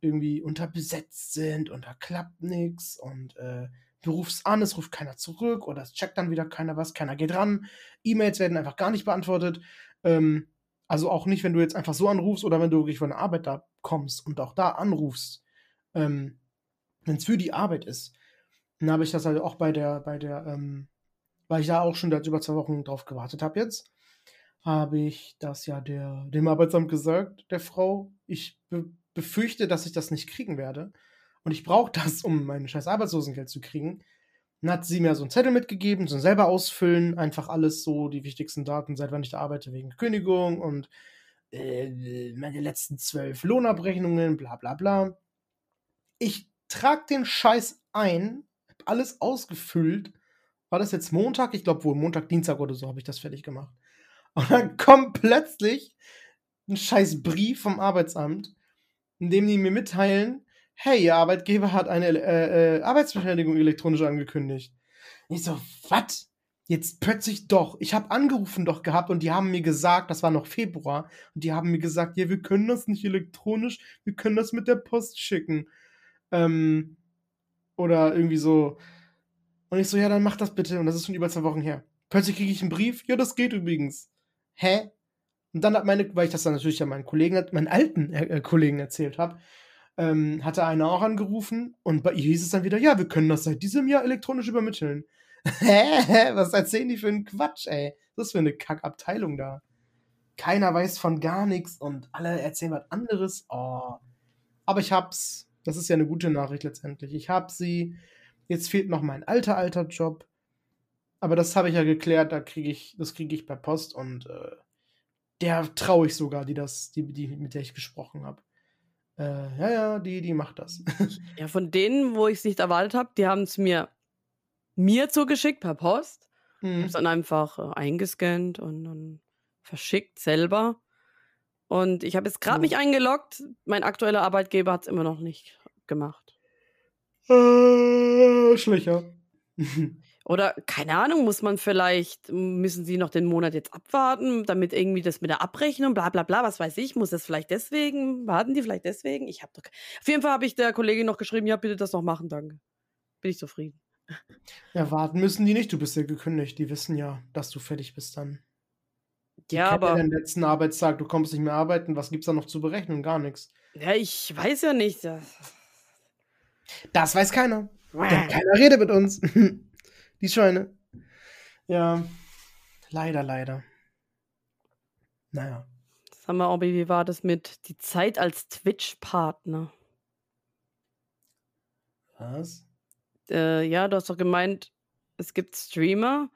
irgendwie unterbesetzt sind und da klappt nichts und äh, du rufst an, es ruft keiner zurück oder es checkt dann wieder keiner was, keiner geht ran. E-Mails werden einfach gar nicht beantwortet. Ähm, also auch nicht, wenn du jetzt einfach so anrufst oder wenn du wirklich von der Arbeit da kommst und auch da anrufst, ähm, wenn es für die Arbeit ist. Dann habe ich das halt auch bei der, bei der, ähm, weil ich da auch schon seit über zwei Wochen drauf gewartet habe jetzt, habe ich das ja der, dem Arbeitsamt gesagt, der Frau. Ich befürchte, dass ich das nicht kriegen werde. Und ich brauche das, um mein scheiß Arbeitslosengeld zu kriegen. Dann hat sie mir so einen Zettel mitgegeben, so selber ausfüllen, einfach alles so, die wichtigsten Daten, seit wann ich da arbeite, wegen Kündigung und äh, meine letzten zwölf Lohnabrechnungen, bla bla bla. Ich trage den Scheiß ein, hab alles ausgefüllt. War das jetzt Montag? Ich glaube wohl Montag, Dienstag oder so habe ich das fertig gemacht. Und dann kommt plötzlich ein scheiß Brief vom Arbeitsamt, in dem die mir mitteilen, hey, Ihr Arbeitgeber hat eine äh, äh, Arbeitsbeschädigung elektronisch angekündigt. Und ich so, was? Jetzt plötzlich doch. Ich habe angerufen doch gehabt und die haben mir gesagt, das war noch Februar, und die haben mir gesagt, ja, wir können das nicht elektronisch, wir können das mit der Post schicken. Ähm, oder irgendwie so. Und ich so, ja, dann mach das bitte. Und das ist schon über zwei Wochen her. Plötzlich kriege ich einen Brief, ja, das geht übrigens. Hä? Und dann hat meine, weil ich das dann natürlich an meinen Kollegen, meinen alten äh, Kollegen erzählt habe, ähm, hatte einer auch angerufen und bei ihr hieß es dann wieder, ja, wir können das seit diesem Jahr elektronisch übermitteln. *laughs* Hä? Was erzählen die für einen Quatsch, ey? Was ist für eine Kackabteilung da? Keiner weiß von gar nichts und alle erzählen was anderes. Oh. Aber ich hab's. Das ist ja eine gute Nachricht letztendlich. Ich hab sie. Jetzt fehlt noch mein alter, alter Job. Aber das habe ich ja geklärt, da kriege ich, das kriege ich per Post und äh, der traue ich sogar, die das, die, die, mit der ich gesprochen habe. Äh, ja, ja, die, die macht das. Ja, von denen, wo ich es nicht erwartet habe, die haben es mir, mir zugeschickt per Post. Ich habe Mhm. es dann einfach äh, eingescannt und dann verschickt selber. Und ich habe jetzt gerade Ja. mich eingeloggt. Mein aktueller Arbeitgeber hat es immer noch nicht gemacht. Äh, Schlecher. *laughs* Oder keine Ahnung, muss man vielleicht, müssen sie noch den Monat jetzt abwarten, damit irgendwie das mit der Abrechnung, bla bla bla, was weiß ich, muss das vielleicht deswegen, warten die vielleicht deswegen? Ich habe doch. Auf jeden Fall habe ich der Kollegin noch geschrieben, ja, bitte das noch machen, danke. Bin ich zufrieden. ja, warten müssen die nicht. Du bist ja gekündigt. Die wissen ja, dass du fertig bist dann. Die Ja, aber den letzten Arbeitstag, du kommst nicht mehr arbeiten. Was gibt's da noch zu berechnen? Gar nichts. ja, ich weiß ja nicht. ja. Das weiß keiner. Denn keiner redet mit uns. *laughs* Die Schweine. Ja, leider, leider. Naja. Sag mal, Obi, wie war das mit die Zeit als Twitch-Partner? Was? Äh, ja, du hast doch gemeint, es gibt Streamer,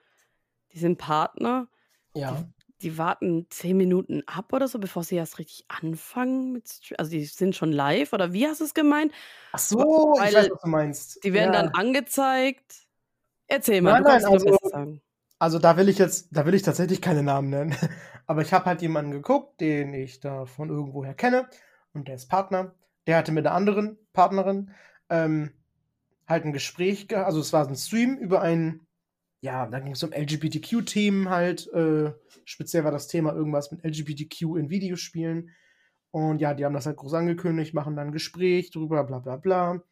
die sind Partner, Ja. die warten zehn Minuten ab oder so, bevor sie erst richtig anfangen mit Stream. Also die sind schon live oder wie hast du es gemeint? Ach so, ich Weil weiß, was du meinst. Die werden ja. dann angezeigt. Erzähl mal, Nein, nein, also-. Also da will ich jetzt, da will ich tatsächlich keine Namen nennen. *laughs* Aber ich habe halt jemanden geguckt, den ich da von irgendwoher kenne. Und der ist Partner. Der hatte mit einer anderen Partnerin ähm, halt ein Gespräch, ge also es war ein Stream über ein, ja, da ging es um LGBTQ-Themen halt. Äh, speziell war das Thema irgendwas mit LGBTQ in Videospielen. Und ja, die haben das halt groß angekündigt, machen dann ein Gespräch drüber, bla bla bla.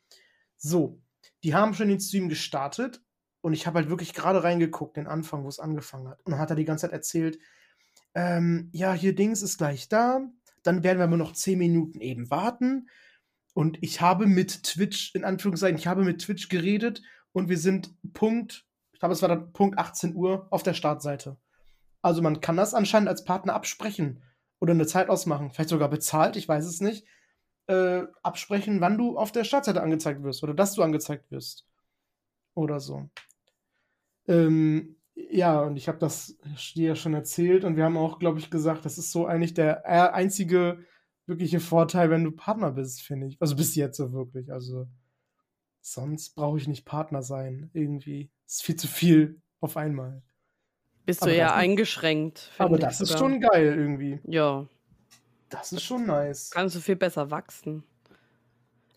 So, die haben schon den Stream gestartet und ich habe halt wirklich gerade reingeguckt, den Anfang, wo es angefangen hat. Und dann hat er die ganze Zeit erzählt, ähm, ja, hier Dings ist gleich da. dann werden wir aber noch 10 Minuten eben warten. Und ich habe mit Twitch, in Anführungszeichen, ich habe mit Twitch geredet und wir sind Punkt, ich glaube, es war dann Punkt 18 Uhr auf der Startseite. Also man kann das anscheinend als Partner absprechen oder eine Zeit ausmachen, vielleicht sogar bezahlt, ich weiß es nicht. Äh, absprechen, wann du auf der Startseite angezeigt wirst oder dass du angezeigt wirst. Oder so. Ähm, ja, und ich habe das dir ja schon erzählt und wir haben auch, glaube ich, gesagt, das ist so eigentlich der äh, einzige wirkliche Vorteil, wenn du Partner bist, finde ich. Also bis jetzt so wirklich. Also sonst brauche ich nicht Partner sein. Irgendwie. Ist viel zu viel auf einmal. Bist Aber du ist- eingeschränkt. Aber das ist sogar. schon geil irgendwie. Ja, Das ist schon nice. kannst du viel besser wachsen.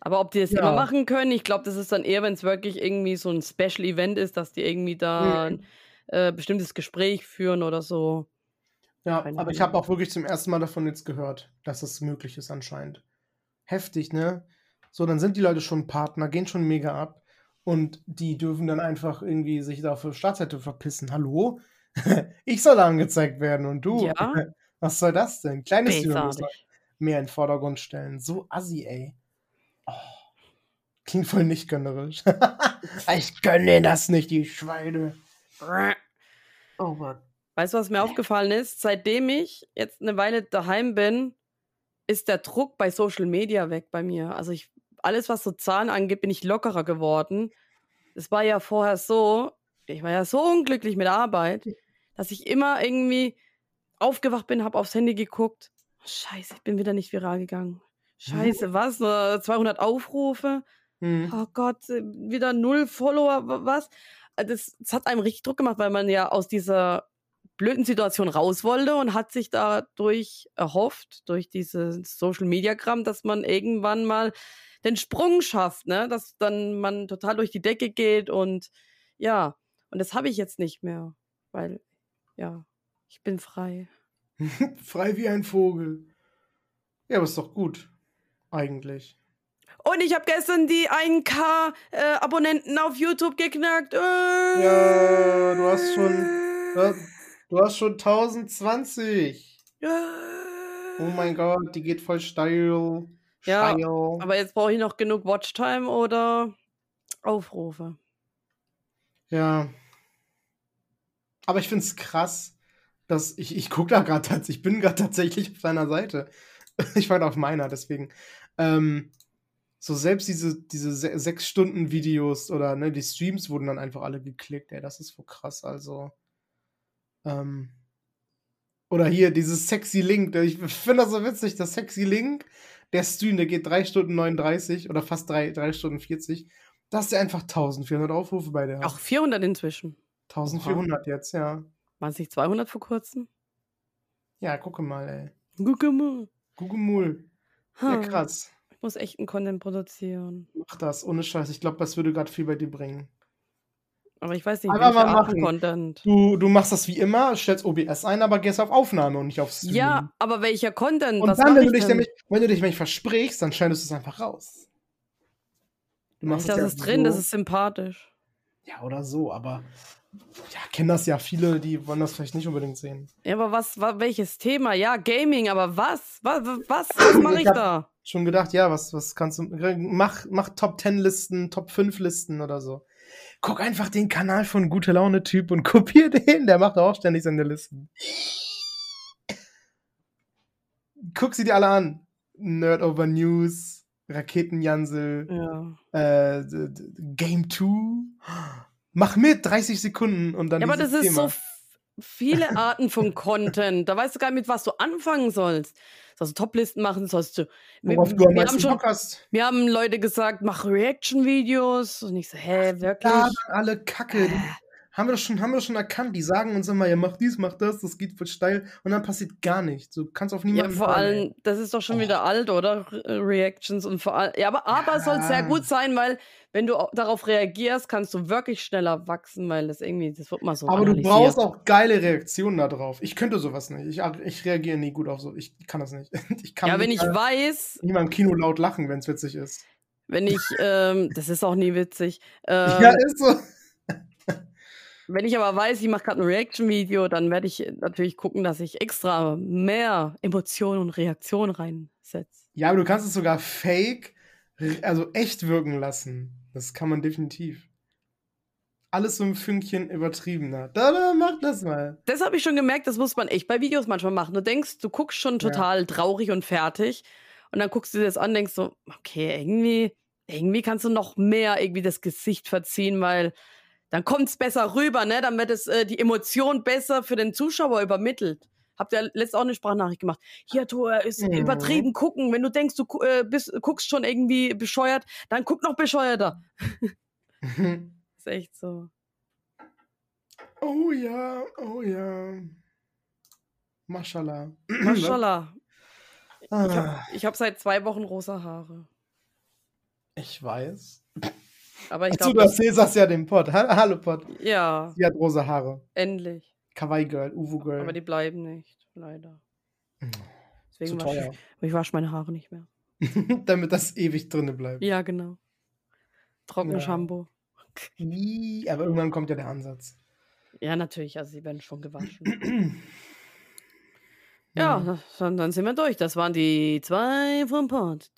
Aber ob die das Ja. immer machen können, ich glaube, das ist dann eher, wenn es wirklich irgendwie so ein Special Event ist, dass die irgendwie da Mhm. ein äh, bestimmtes Gespräch führen oder so. Ja, Keine aber ich habe auch wirklich zum ersten Mal davon jetzt gehört, dass das möglich ist anscheinend. Heftig, ne? So, dann sind die Leute schon Partner, gehen schon mega ab und die dürfen dann einfach irgendwie sich da auf der Startseite verpissen. Hallo? *laughs* ich soll da angezeigt werden und du? Ja. *laughs* Was soll das denn? Kleine Streamer muss mehr in den Vordergrund stellen. So assi, ey. Oh, klingt voll nicht gönnerisch. *laughs* ich gönne denen das nicht, die Schweine. Oh Mann. Weißt du, was mir aufgefallen ist? Seitdem ich jetzt eine Weile daheim bin, ist der Druck bei Social Media weg bei mir. Also ich, alles, was so Zahlen angeht, bin ich lockerer geworden. Es war ja vorher so, ich war ja so unglücklich mit der Arbeit, dass ich immer irgendwie aufgewacht bin, habe aufs Handy geguckt. Scheiße, ich bin wieder nicht viral gegangen. Scheiße, was? Nur 200 Aufrufe? Hm. Oh Gott, äh, wieder null Follower, wa- was? Äh, Das, das hat einem richtig Druck gemacht, weil man ja aus dieser blöden Situation raus wollte und hat sich dadurch erhofft, durch dieses Social Media Kram, dass man irgendwann mal den Sprung schafft, ne? Dass dann man total durch die Decke geht und ja, und das habe ich jetzt nicht mehr, weil ja, ich bin frei. *laughs* Frei wie ein Vogel. Ja, aber ist doch gut. Eigentlich. Und ich habe gestern die 1K äh, Abonnenten auf YouTube geknackt. Äh, Ja, du hast schon. ja, Du hast schon 1020. Oh mein Gott, die geht voll steil. Ja, Steil. Aber jetzt brauche ich noch genug Watchtime oder Aufrufe. Ja. Aber ich finde es krass, dass ich, ich gucke da gerade tatsächlich, ich bin gerade tatsächlich auf deiner Seite. *laughs* Ich war auf meiner, deswegen. Ähm, so selbst diese, diese se sechs Stunden Videos oder ne, die Streams wurden dann einfach alle geklickt, ey, das ist voll krass, also. Ähm, oder hier, dieses sexy Link, ich finde das so witzig, das sexy Link, der Stream, der geht 3 Stunden 39 oder fast 3, 3 Stunden 40. Da hast du einfach 1400 Aufrufe bei der. Auch 400 inzwischen. 1400 jetzt, ja. Waren es nicht 200 vor kurzem? Ja, gucke mal, ey. Guck mal. Google Mul. Ja, Ha, krass. Ich muss echten Content produzieren. Mach das, ohne Scheiß. Ich glaube, das würde gerade viel bei dir bringen. Aber ich weiß nicht, Aber welche Art machen. Content. Du, du machst das wie immer, stellst OBS ein, aber gehst auf Aufnahme und nicht auf Stream. Ja, aber welcher Content? und Was dann, wenn du, ich dich nämlich, wenn du dich nämlich versprichst, dann schneidest du es einfach raus. Du Ich es das ja ist drin, so. das ist sympathisch. Ja, oder so, aber ja, kennen das ja viele, die wollen das vielleicht nicht unbedingt sehen. Ja, aber was, wa, welches Thema? Ja, Gaming, aber was? Was, was, was mache ich hab- da? Schon gedacht, ja, was, was kannst du. Mach, mach Top 10 Listen, Top 5 Listen oder so. Guck einfach den Kanal von Gute Laune Typ und *laughs* kopier den, der macht auch ständig seine Listen. Guck sie dir alle an. Nerd Over News, Raketenjansel, Ja. äh, Game 2. Mach mit, 30 Sekunden und dann Ja, aber das ist so Thema. f- viele Arten von Content. Da weißt du gar nicht, mit was du anfangen sollst. Sollst du Toplisten machen, sollst du. Wir, Worauf du am wir, haben schon, Bock hast. wir haben Leute gesagt, mach Reaction-Videos. Und ich so, hä, wirklich? Ja, alle Kacke. Die haben wir doch schon, haben wir schon erkannt. Die sagen uns immer, ja, mach dies, mach das, das geht voll steil. Und dann passiert gar nichts. Du kannst auf Ja, niemanden vor hören, ey. allem, das ist doch schon Oh. wieder alt, oder? Re Reactions und vor allem. Ja, aber, aber soll sehr Ja. gut sein, weil wenn du au- darauf reagierst, kannst du wirklich schneller wachsen, weil das irgendwie, das wird mal so. Aber du brauchst auch geile Reaktionen da drauf. Ich könnte sowas nicht. Ich, ich reagiere nie gut auf so. Ich kann das nicht. *laughs* Ich kann Ja, wenn nicht ich weiß, nie mal im Kino laut lachen, wenn es witzig ist. wenn ich, ähm, das ist auch nie witzig. *laughs* Ähm, ja, ist so. *laughs* Wenn ich aber weiß, ich mache gerade ein Reaction-Video, dann werde ich natürlich gucken, dass ich extra mehr Emotionen und Reaktionen reinsetze. Ja, aber du kannst es sogar fake, also echt wirken lassen. Das kann man definitiv. Alles so ein Fünkchen übertriebener. Da, da, mach das mal. Das habe ich schon gemerkt, das muss man echt bei Videos manchmal machen. Du denkst, du guckst schon Ja. total traurig und fertig. Und dann guckst du dir das an, denkst so, okay, irgendwie, irgendwie kannst du noch mehr irgendwie das Gesicht verziehen, weil dann kommt es besser rüber, ne? Dann wird es äh, die Emotion besser für den Zuschauer übermittelt. Habt ihr letztens auch eine Sprachnachricht gemacht. Hier, Tor, ist Mhm. übertrieben gucken. Wenn du denkst, du äh, bist, guckst schon irgendwie bescheuert, dann guck noch bescheuerter. *laughs* ist echt so. oh ja, oh ja. Mashallah. *clears throat* Maschallah. Ich Ah, habe ich hab seit zwei Wochen rosa Haare. ich weiß. Aber ich glaube, du erzählst ja dem Pod. Ha- Hallo Pod. ja, Sie hat rosa Haare. endlich. Kawaii Girl, Uwu Girl. Aber die bleiben nicht, leider. Zu Deswegen wasche teuer. ich, ich wasche meine Haare nicht mehr. *laughs* Damit das ewig drinne bleibt. Ja, genau. Trockene Ja. Shampoo. Aber irgendwann kommt ja der Ansatz. Ja, natürlich, also sie werden schon gewaschen. *clears throat* ja, dann, dann sind wir durch. Das waren die zwei vom Pod.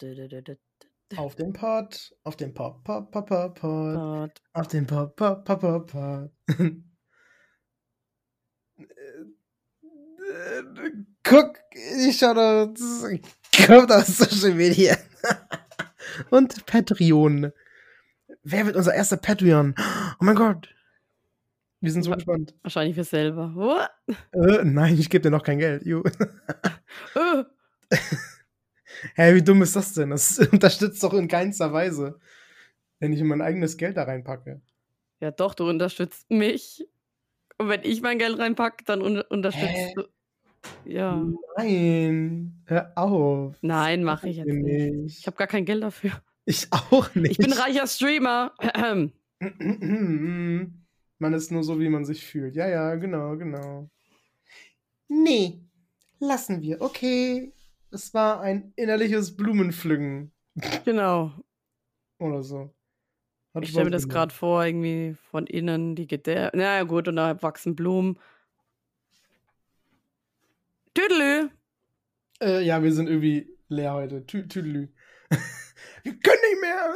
Auf den Pod, auf den Pop, Pop, Pop, Pop, Pod, Pod. auf den Pop, Pop, Pop, Pop, Pod. *laughs* Guck, ich schau da, kommt aus Social Media. Und Patreon. Wer wird unser erster Patreon? Oh mein Gott. Wir sind so Wa- gespannt. Wahrscheinlich für selber. Äh, nein, ich gebe dir noch kein Geld. *laughs* Äh, *laughs* Hä, wie dumm ist das denn? Das *laughs* unterstützt doch in keinster Weise, wenn ich mein eigenes Geld da reinpacke. Ja, doch, du unterstützt mich. Und wenn ich mein Geld reinpacke, dann un unterstützt Hä? du. Ja. Nein, hör auf. Nein, mache ich jetzt nicht. nicht. Ich habe gar kein Geld dafür. Ich auch nicht. *laughs* Ich bin reicher Streamer. *clears throat* Man ist nur so, wie man sich fühlt. Ja, ja, genau, genau. Nee, lassen wir. Okay. Es war ein innerliches Blumenpflücken genau. *laughs* oder so. Hat Ich stelle mir das gerade vor, irgendwie von innen, die Gedär. Na ja, gut, und da wachsen Blumen. Tüdelü. Äh, ja, wir sind irgendwie leer heute. Tü Tüdelü. *laughs* wir können nicht mehr.